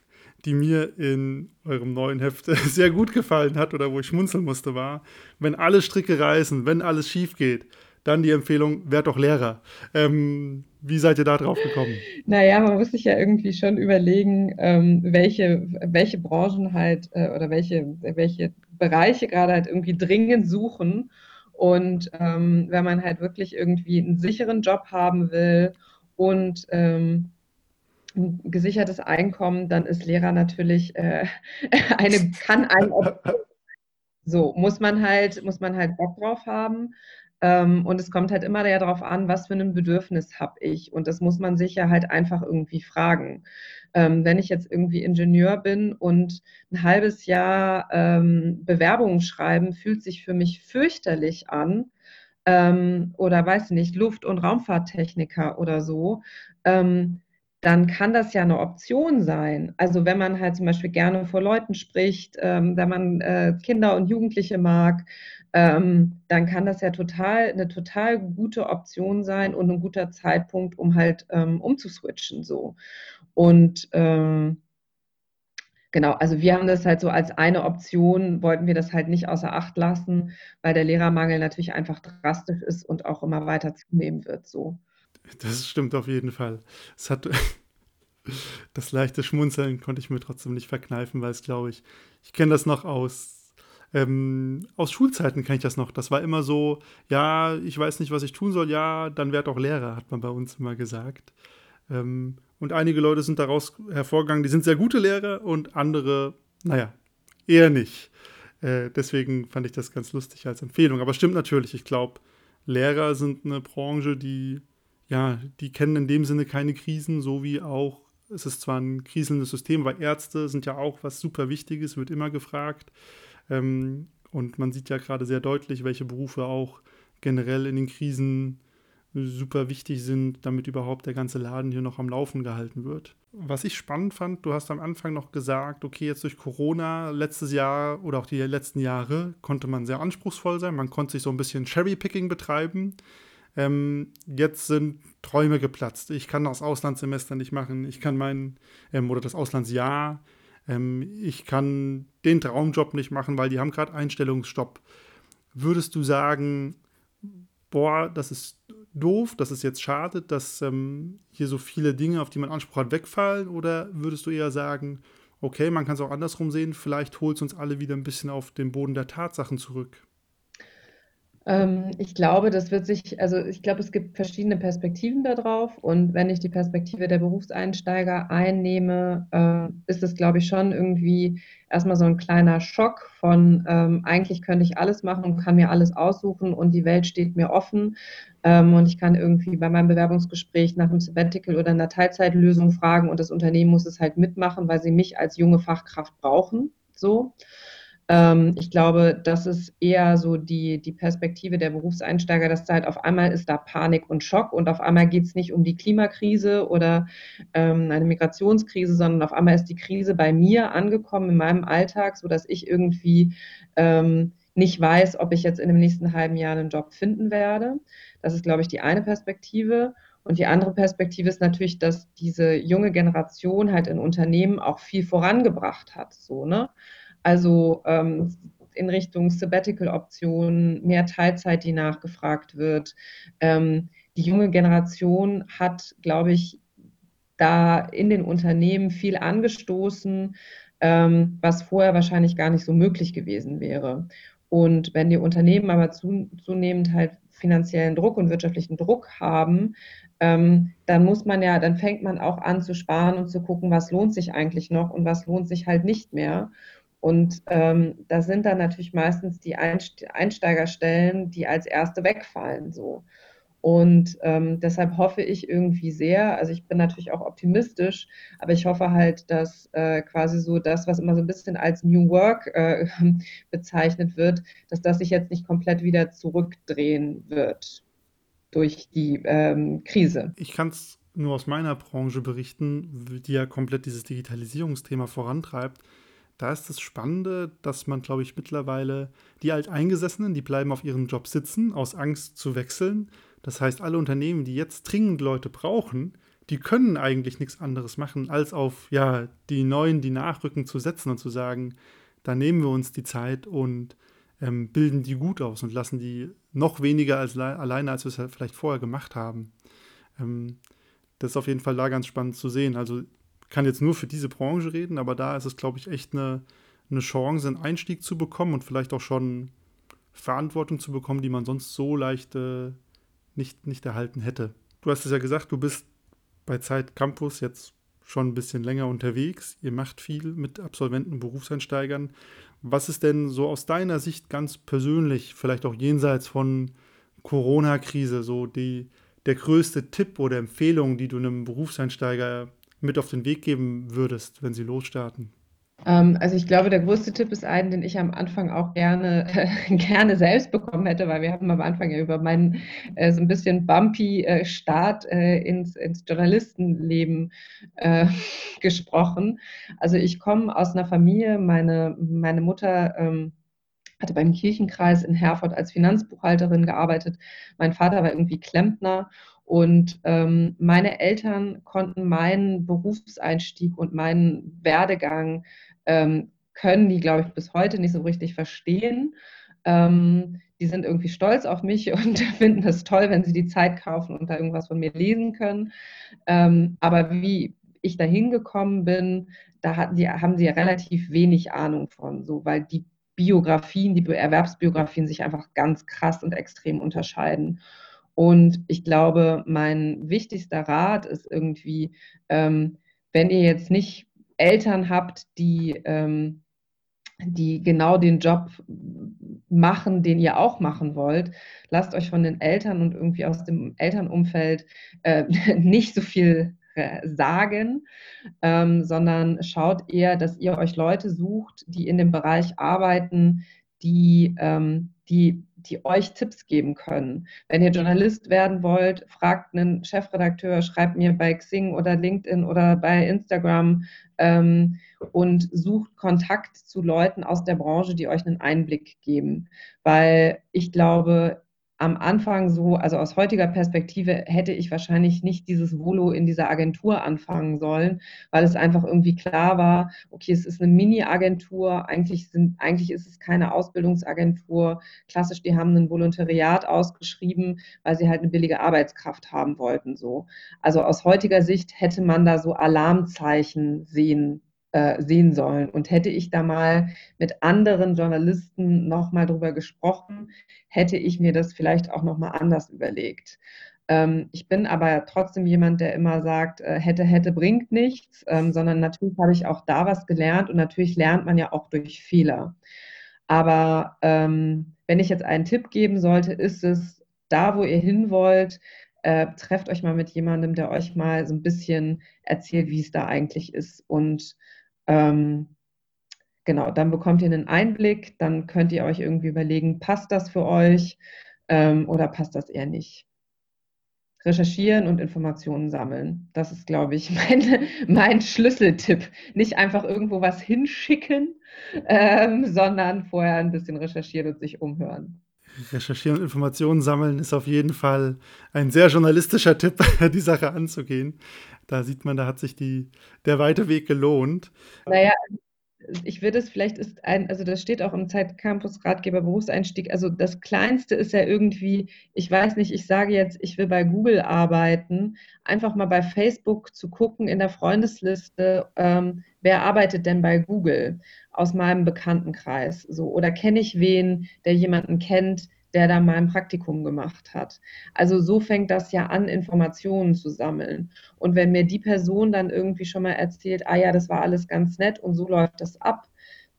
die mir in eurem neuen Heft sehr gut gefallen hat oder wo ich schmunzeln musste, war, wenn alle Stricke reißen, wenn alles schief geht, dann die Empfehlung, werd doch Lehrer. Ähm, wie seid ihr da drauf gekommen? Naja, man muss sich ja irgendwie schon überlegen, ähm, welche, welche Branchen halt äh, oder welche, welche Bereiche gerade halt irgendwie dringend suchen. Und ähm, wenn man halt wirklich irgendwie einen sicheren Job haben will und ähm, ein gesichertes Einkommen, dann ist Lehrer natürlich äh, eine, kann ein so muss man halt, muss man halt Bock drauf haben. Ähm, und es kommt halt immer ja darauf an, was für ein Bedürfnis habe ich. Und das muss man sich ja halt einfach irgendwie fragen. Ähm, wenn ich jetzt irgendwie Ingenieur bin und ein halbes Jahr ähm, Bewerbungen schreiben, fühlt sich für mich fürchterlich an. Ähm, oder weiß nicht, Luft- und Raumfahrttechniker oder so. Ähm, dann kann das ja eine Option sein. Also wenn man halt zum Beispiel gerne vor Leuten spricht, ähm, wenn man äh, Kinder und Jugendliche mag, ähm, dann kann das ja total eine total gute Option sein und ein guter Zeitpunkt, um halt ähm, umzuswitchen so. Und ähm, genau, also wir haben das halt so als eine Option, wollten wir das halt nicht außer Acht lassen, weil der Lehrermangel natürlich einfach drastisch ist und auch immer weiter zunehmen wird so. Das stimmt auf jeden Fall. Es hat das leichte Schmunzeln konnte ich mir trotzdem nicht verkneifen, weil es glaube ich, ich kenne das noch aus ähm, aus Schulzeiten kenne ich das noch. Das war immer so, ja, ich weiß nicht, was ich tun soll, ja, dann werd auch Lehrer, hat man bei uns immer gesagt. Ähm, und einige Leute sind daraus hervorgegangen, die sind sehr gute Lehrer und andere, naja, eher nicht. Äh, deswegen fand ich das ganz lustig als Empfehlung. Aber stimmt natürlich, ich glaube, Lehrer sind eine Branche, die, ja, die kennen in dem Sinne keine Krisen, so wie auch, es ist zwar ein kriselndes System, weil Ärzte sind ja auch was super Wichtiges, wird immer gefragt. Ähm, und man sieht ja gerade sehr deutlich, welche Berufe auch generell in den Krisen super wichtig sind, damit überhaupt der ganze Laden hier noch am Laufen gehalten wird. Was ich spannend fand, du hast am Anfang noch gesagt, okay, jetzt durch Corona letztes Jahr oder auch die letzten Jahre konnte man sehr anspruchsvoll sein, man konnte sich so ein bisschen Cherry-Picking betreiben. Ähm, jetzt sind Träume geplatzt. Ich kann das Auslandssemester nicht machen, ich kann mein, ähm, oder das Auslandsjahr ähm, ich kann den Traumjob nicht machen, weil die haben gerade Einstellungsstopp. Würdest du sagen, boah, das ist doof, das ist jetzt schade, dass hier so viele Dinge, auf die man Anspruch hat, wegfallen? Oder würdest du eher sagen, okay, man kann es auch andersrum sehen, vielleicht holt es uns alle wieder ein bisschen auf den Boden der Tatsachen zurück? Ähm, ich glaube, das wird sich, also ich glaube, es gibt verschiedene Perspektiven darauf. Und wenn ich die Perspektive der Berufseinsteiger einnehme, äh, ist es, glaube ich, schon irgendwie erstmal so ein kleiner Schock von, ähm, eigentlich könnte ich alles machen und kann mir alles aussuchen und die Welt steht mir offen. Ähm, und ich kann irgendwie bei meinem Bewerbungsgespräch nach einem Sabbatical oder einer Teilzeitlösung fragen und das Unternehmen muss es halt mitmachen, weil sie mich als junge Fachkraft brauchen. So. Ähm, ich glaube, das ist eher so die, die Perspektive der Berufseinsteiger, dass halt auf einmal ist da Panik und Schock und auf einmal geht es nicht um die Klimakrise oder ähm, eine Migrationskrise, sondern auf einmal ist die Krise bei mir angekommen in meinem Alltag, sodass ich irgendwie ähm, nicht weiß, ob ich jetzt in dem nächsten halben Jahr einen Job finden werde. Das ist, glaube ich, die eine Perspektive. Und die andere Perspektive ist natürlich, dass diese junge Generation halt in Unternehmen auch viel vorangebracht hat. So, ne? Also ähm, in Richtung Sabbatical-Optionen, mehr Teilzeit, die nachgefragt wird. Ähm, die junge Generation hat, glaube ich, da in den Unternehmen viel angestoßen, ähm, was vorher wahrscheinlich gar nicht so möglich gewesen wäre. Und wenn die Unternehmen aber zu, zunehmend halt finanziellen Druck und wirtschaftlichen Druck haben, ähm, dann muss man ja, dann fängt man auch an zu sparen und zu gucken, was lohnt sich eigentlich noch und was lohnt sich halt nicht mehr. Und ähm, da sind dann natürlich meistens die Einsteigerstellen, die als erste wegfallen. So. Und ähm, deshalb hoffe ich irgendwie sehr, also ich bin natürlich auch optimistisch, aber ich hoffe halt, dass äh, quasi so das, was immer so ein bisschen als New Work äh, bezeichnet wird, dass das sich jetzt nicht komplett wieder zurückdrehen wird durch die ähm, Krise. Ich kann es nur aus meiner Branche berichten, die ja komplett dieses Digitalisierungsthema vorantreibt da ist das Spannende, dass man, glaube ich, mittlerweile die Alteingesessenen, die bleiben auf ihrem Job sitzen, aus Angst zu wechseln. Das heißt, alle Unternehmen, die jetzt dringend Leute brauchen, die können eigentlich nichts anderes machen, als auf ja, die Neuen, die nachrücken, zu setzen und zu sagen, da nehmen wir uns die Zeit und ähm, bilden die gut aus und lassen die noch weniger als alleine, als wir es vielleicht vorher gemacht haben. Ähm, das ist auf jeden Fall da ganz spannend zu sehen. Also kann jetzt nur für diese Branche reden, aber da ist es, glaube ich, echt eine, eine Chance, einen Einstieg zu bekommen und vielleicht auch schon Verantwortung zu bekommen, die man sonst so leicht äh, nicht, nicht erhalten hätte. Du hast es ja gesagt, du bist bei Zeit Campus jetzt schon ein bisschen länger unterwegs. Ihr macht viel mit Absolventen, Berufseinsteigern. Was ist denn so aus deiner Sicht ganz persönlich, vielleicht auch jenseits von Corona-Krise, so die, der größte Tipp oder Empfehlung, die du einem Berufseinsteiger mit auf den Weg geben würdest, wenn sie losstarten? Ähm, also ich glaube, der größte Tipp ist einen, den ich am Anfang auch gerne, gerne selbst bekommen hätte, weil wir haben am Anfang ja über meinen äh, so ein bisschen bumpy äh, Start äh, ins, ins Journalistenleben äh, gesprochen. Also ich komme aus einer Familie, meine, meine Mutter ähm, hatte beim Kirchenkreis in Herford als Finanzbuchhalterin gearbeitet. Mein Vater war irgendwie Klempner und ähm, meine Eltern konnten meinen Berufseinstieg und meinen Werdegang ähm, können die, glaube ich, bis heute nicht so richtig verstehen. Ähm, die sind irgendwie stolz auf mich und finden es toll, wenn sie die Zeit kaufen und da irgendwas von mir lesen können. Ähm, aber wie ich da hingekommen bin, da hatten die, haben sie ja relativ wenig Ahnung von, so, weil die Biografien, die Erwerbsbiografien sich einfach ganz krass und extrem unterscheiden. Und ich glaube, mein wichtigster Rat ist irgendwie, ähm, wenn ihr jetzt nicht Eltern habt, die, ähm, die genau den Job machen, den ihr auch machen wollt, lasst euch von den Eltern und irgendwie aus dem Elternumfeld äh, nicht so viel äh, sagen, ähm, sondern schaut eher, dass ihr euch Leute sucht, die in dem Bereich arbeiten, die, ähm, die die euch Tipps geben können. Wenn ihr Journalist werden wollt, fragt einen Chefredakteur, schreibt mir bei Xing oder LinkedIn oder bei Instagram ähm, und sucht Kontakt zu Leuten aus der Branche, die euch einen Einblick geben. Weil ich glaube, am Anfang so, also aus heutiger Perspektive hätte ich wahrscheinlich nicht dieses Volo in dieser Agentur anfangen sollen, weil es einfach irgendwie klar war, okay, es ist eine Mini-Agentur, eigentlich sind, eigentlich ist es keine Ausbildungsagentur. Klassisch, die haben ein Volontariat ausgeschrieben, weil sie halt eine billige Arbeitskraft haben wollten, so. Also aus heutiger Sicht hätte man da so Alarmzeichen sehen äh, sehen sollen. Und hätte ich da mal mit anderen Journalisten nochmal drüber gesprochen, hätte ich mir das vielleicht auch nochmal anders überlegt. Ähm, ich bin aber trotzdem jemand, der immer sagt, äh, hätte, hätte bringt nichts, ähm, sondern natürlich habe ich auch da was gelernt und natürlich lernt man ja auch durch Fehler. Aber ähm, wenn ich jetzt einen Tipp geben sollte, ist es, da wo ihr hin wollt, äh, trefft euch mal mit jemandem, der euch mal so ein bisschen erzählt, wie es da eigentlich ist und ähm, genau, dann bekommt ihr einen Einblick, dann könnt ihr euch irgendwie überlegen, passt das für euch ähm, oder passt das eher nicht. Recherchieren und Informationen sammeln. Das ist, glaube ich, mein, mein Schlüsseltipp. Nicht einfach irgendwo was hinschicken, ähm, sondern vorher ein bisschen recherchieren und sich umhören. Recherchieren und Informationen sammeln ist auf jeden Fall ein sehr journalistischer Tipp, die Sache anzugehen. Da sieht man, da hat sich die, der weite Weg gelohnt. Naja, ich würde es vielleicht ist ein, also das steht auch im Zeitcampus Ratgeber Berufseinstieg. Also das Kleinste ist ja irgendwie, ich weiß nicht, ich sage jetzt, ich will bei Google arbeiten, einfach mal bei Facebook zu gucken in der Freundesliste, ähm, wer arbeitet denn bei Google aus meinem Bekanntenkreis, so oder kenne ich wen, der jemanden kennt, der da mal ein Praktikum gemacht hat. Also so fängt das ja an, Informationen zu sammeln. Und wenn mir die Person dann irgendwie schon mal erzählt, ah ja, das war alles ganz nett und so läuft das ab,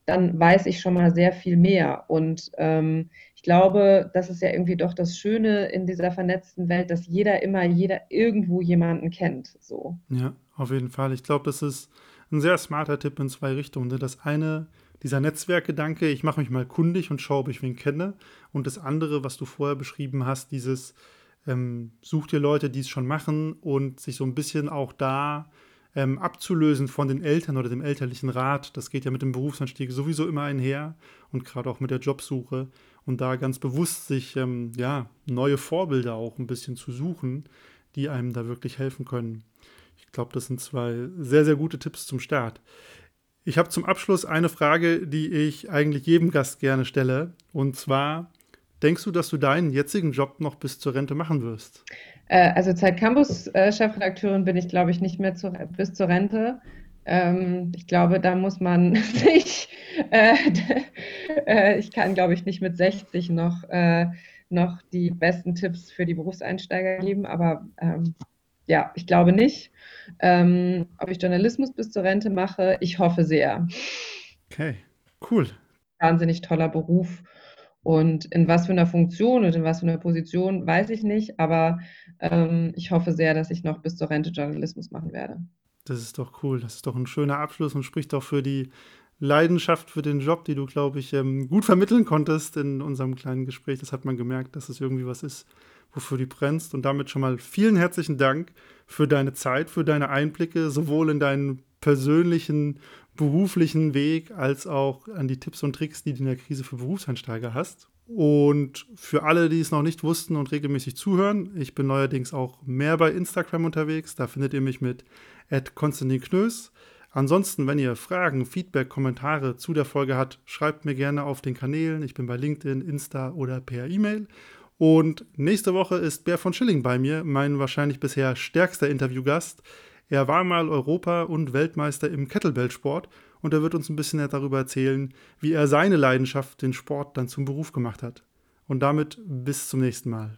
dann weiß ich schon mal sehr viel mehr. Und ähm, ich glaube, das ist ja irgendwie doch das Schöne in dieser vernetzten Welt, dass jeder immer, jeder irgendwo jemanden kennt. So. Ja, auf jeden Fall. Ich glaube, das ist ein sehr smarter Tipp in zwei Richtungen. Das eine dieser Netzwerkgedanke, ich mache mich mal kundig und schaue, ob ich wen kenne. Und das andere, was du vorher beschrieben hast, dieses ähm, such dir Leute, die es schon machen und sich so ein bisschen auch da ähm, abzulösen von den Eltern oder dem elterlichen Rat. Das geht ja mit dem Berufsanstieg sowieso immer einher und gerade auch mit der Jobsuche. Und da ganz bewusst sich ähm, ja, neue Vorbilder auch ein bisschen zu suchen, die einem da wirklich helfen können. Ich glaube, das sind zwei sehr, sehr gute Tipps zum Start. Ich habe zum Abschluss eine Frage, die ich eigentlich jedem Gast gerne stelle. Und zwar, denkst du, dass du deinen jetzigen Job noch bis zur Rente machen wirst? Äh, also Zeit Campus äh, Chefredakteurin bin ich, glaube ich, nicht mehr zu, bis zur Rente. Ähm, ich glaube, da muss man sich, äh, äh, ich kann, glaube ich, nicht mit 60 noch, äh, noch die besten Tipps für die Berufseinsteiger geben, aber ähm, ja, ich glaube nicht. Ähm, ob ich Journalismus bis zur Rente mache, ich hoffe sehr. Okay, cool. Wahnsinnig toller Beruf. Und in was für einer Funktion und in was für einer Position, weiß ich nicht. Aber ähm, ich hoffe sehr, dass ich noch bis zur Rente Journalismus machen werde. Das ist doch cool. Das ist doch ein schöner Abschluss und spricht auch für die Leidenschaft für den Job, die du, glaube ich, ähm, gut vermitteln konntest in unserem kleinen Gespräch. Das hat man gemerkt, dass es irgendwie was ist, wofür du brennst. Und damit schon mal vielen herzlichen Dank für deine Zeit, für deine Einblicke, sowohl in deinen persönlichen, beruflichen Weg als auch an die Tipps und Tricks, die du in der Krise für Berufseinsteiger hast. Und für alle, die es noch nicht wussten und regelmäßig zuhören, ich bin neuerdings auch mehr bei Instagram unterwegs. Da findet ihr mich mit Konstantin Knös. Ansonsten, wenn ihr Fragen, Feedback, Kommentare zu der Folge habt, schreibt mir gerne auf den Kanälen. Ich bin bei LinkedIn, Insta oder per E-Mail. Und nächste Woche ist Bär von Schilling bei mir, mein wahrscheinlich bisher stärkster Interviewgast. Er war mal Europa- und Weltmeister im Kettlebell-Sport und er wird uns ein bisschen darüber erzählen, wie er seine Leidenschaft, den Sport, dann zum Beruf gemacht hat. Und damit bis zum nächsten Mal.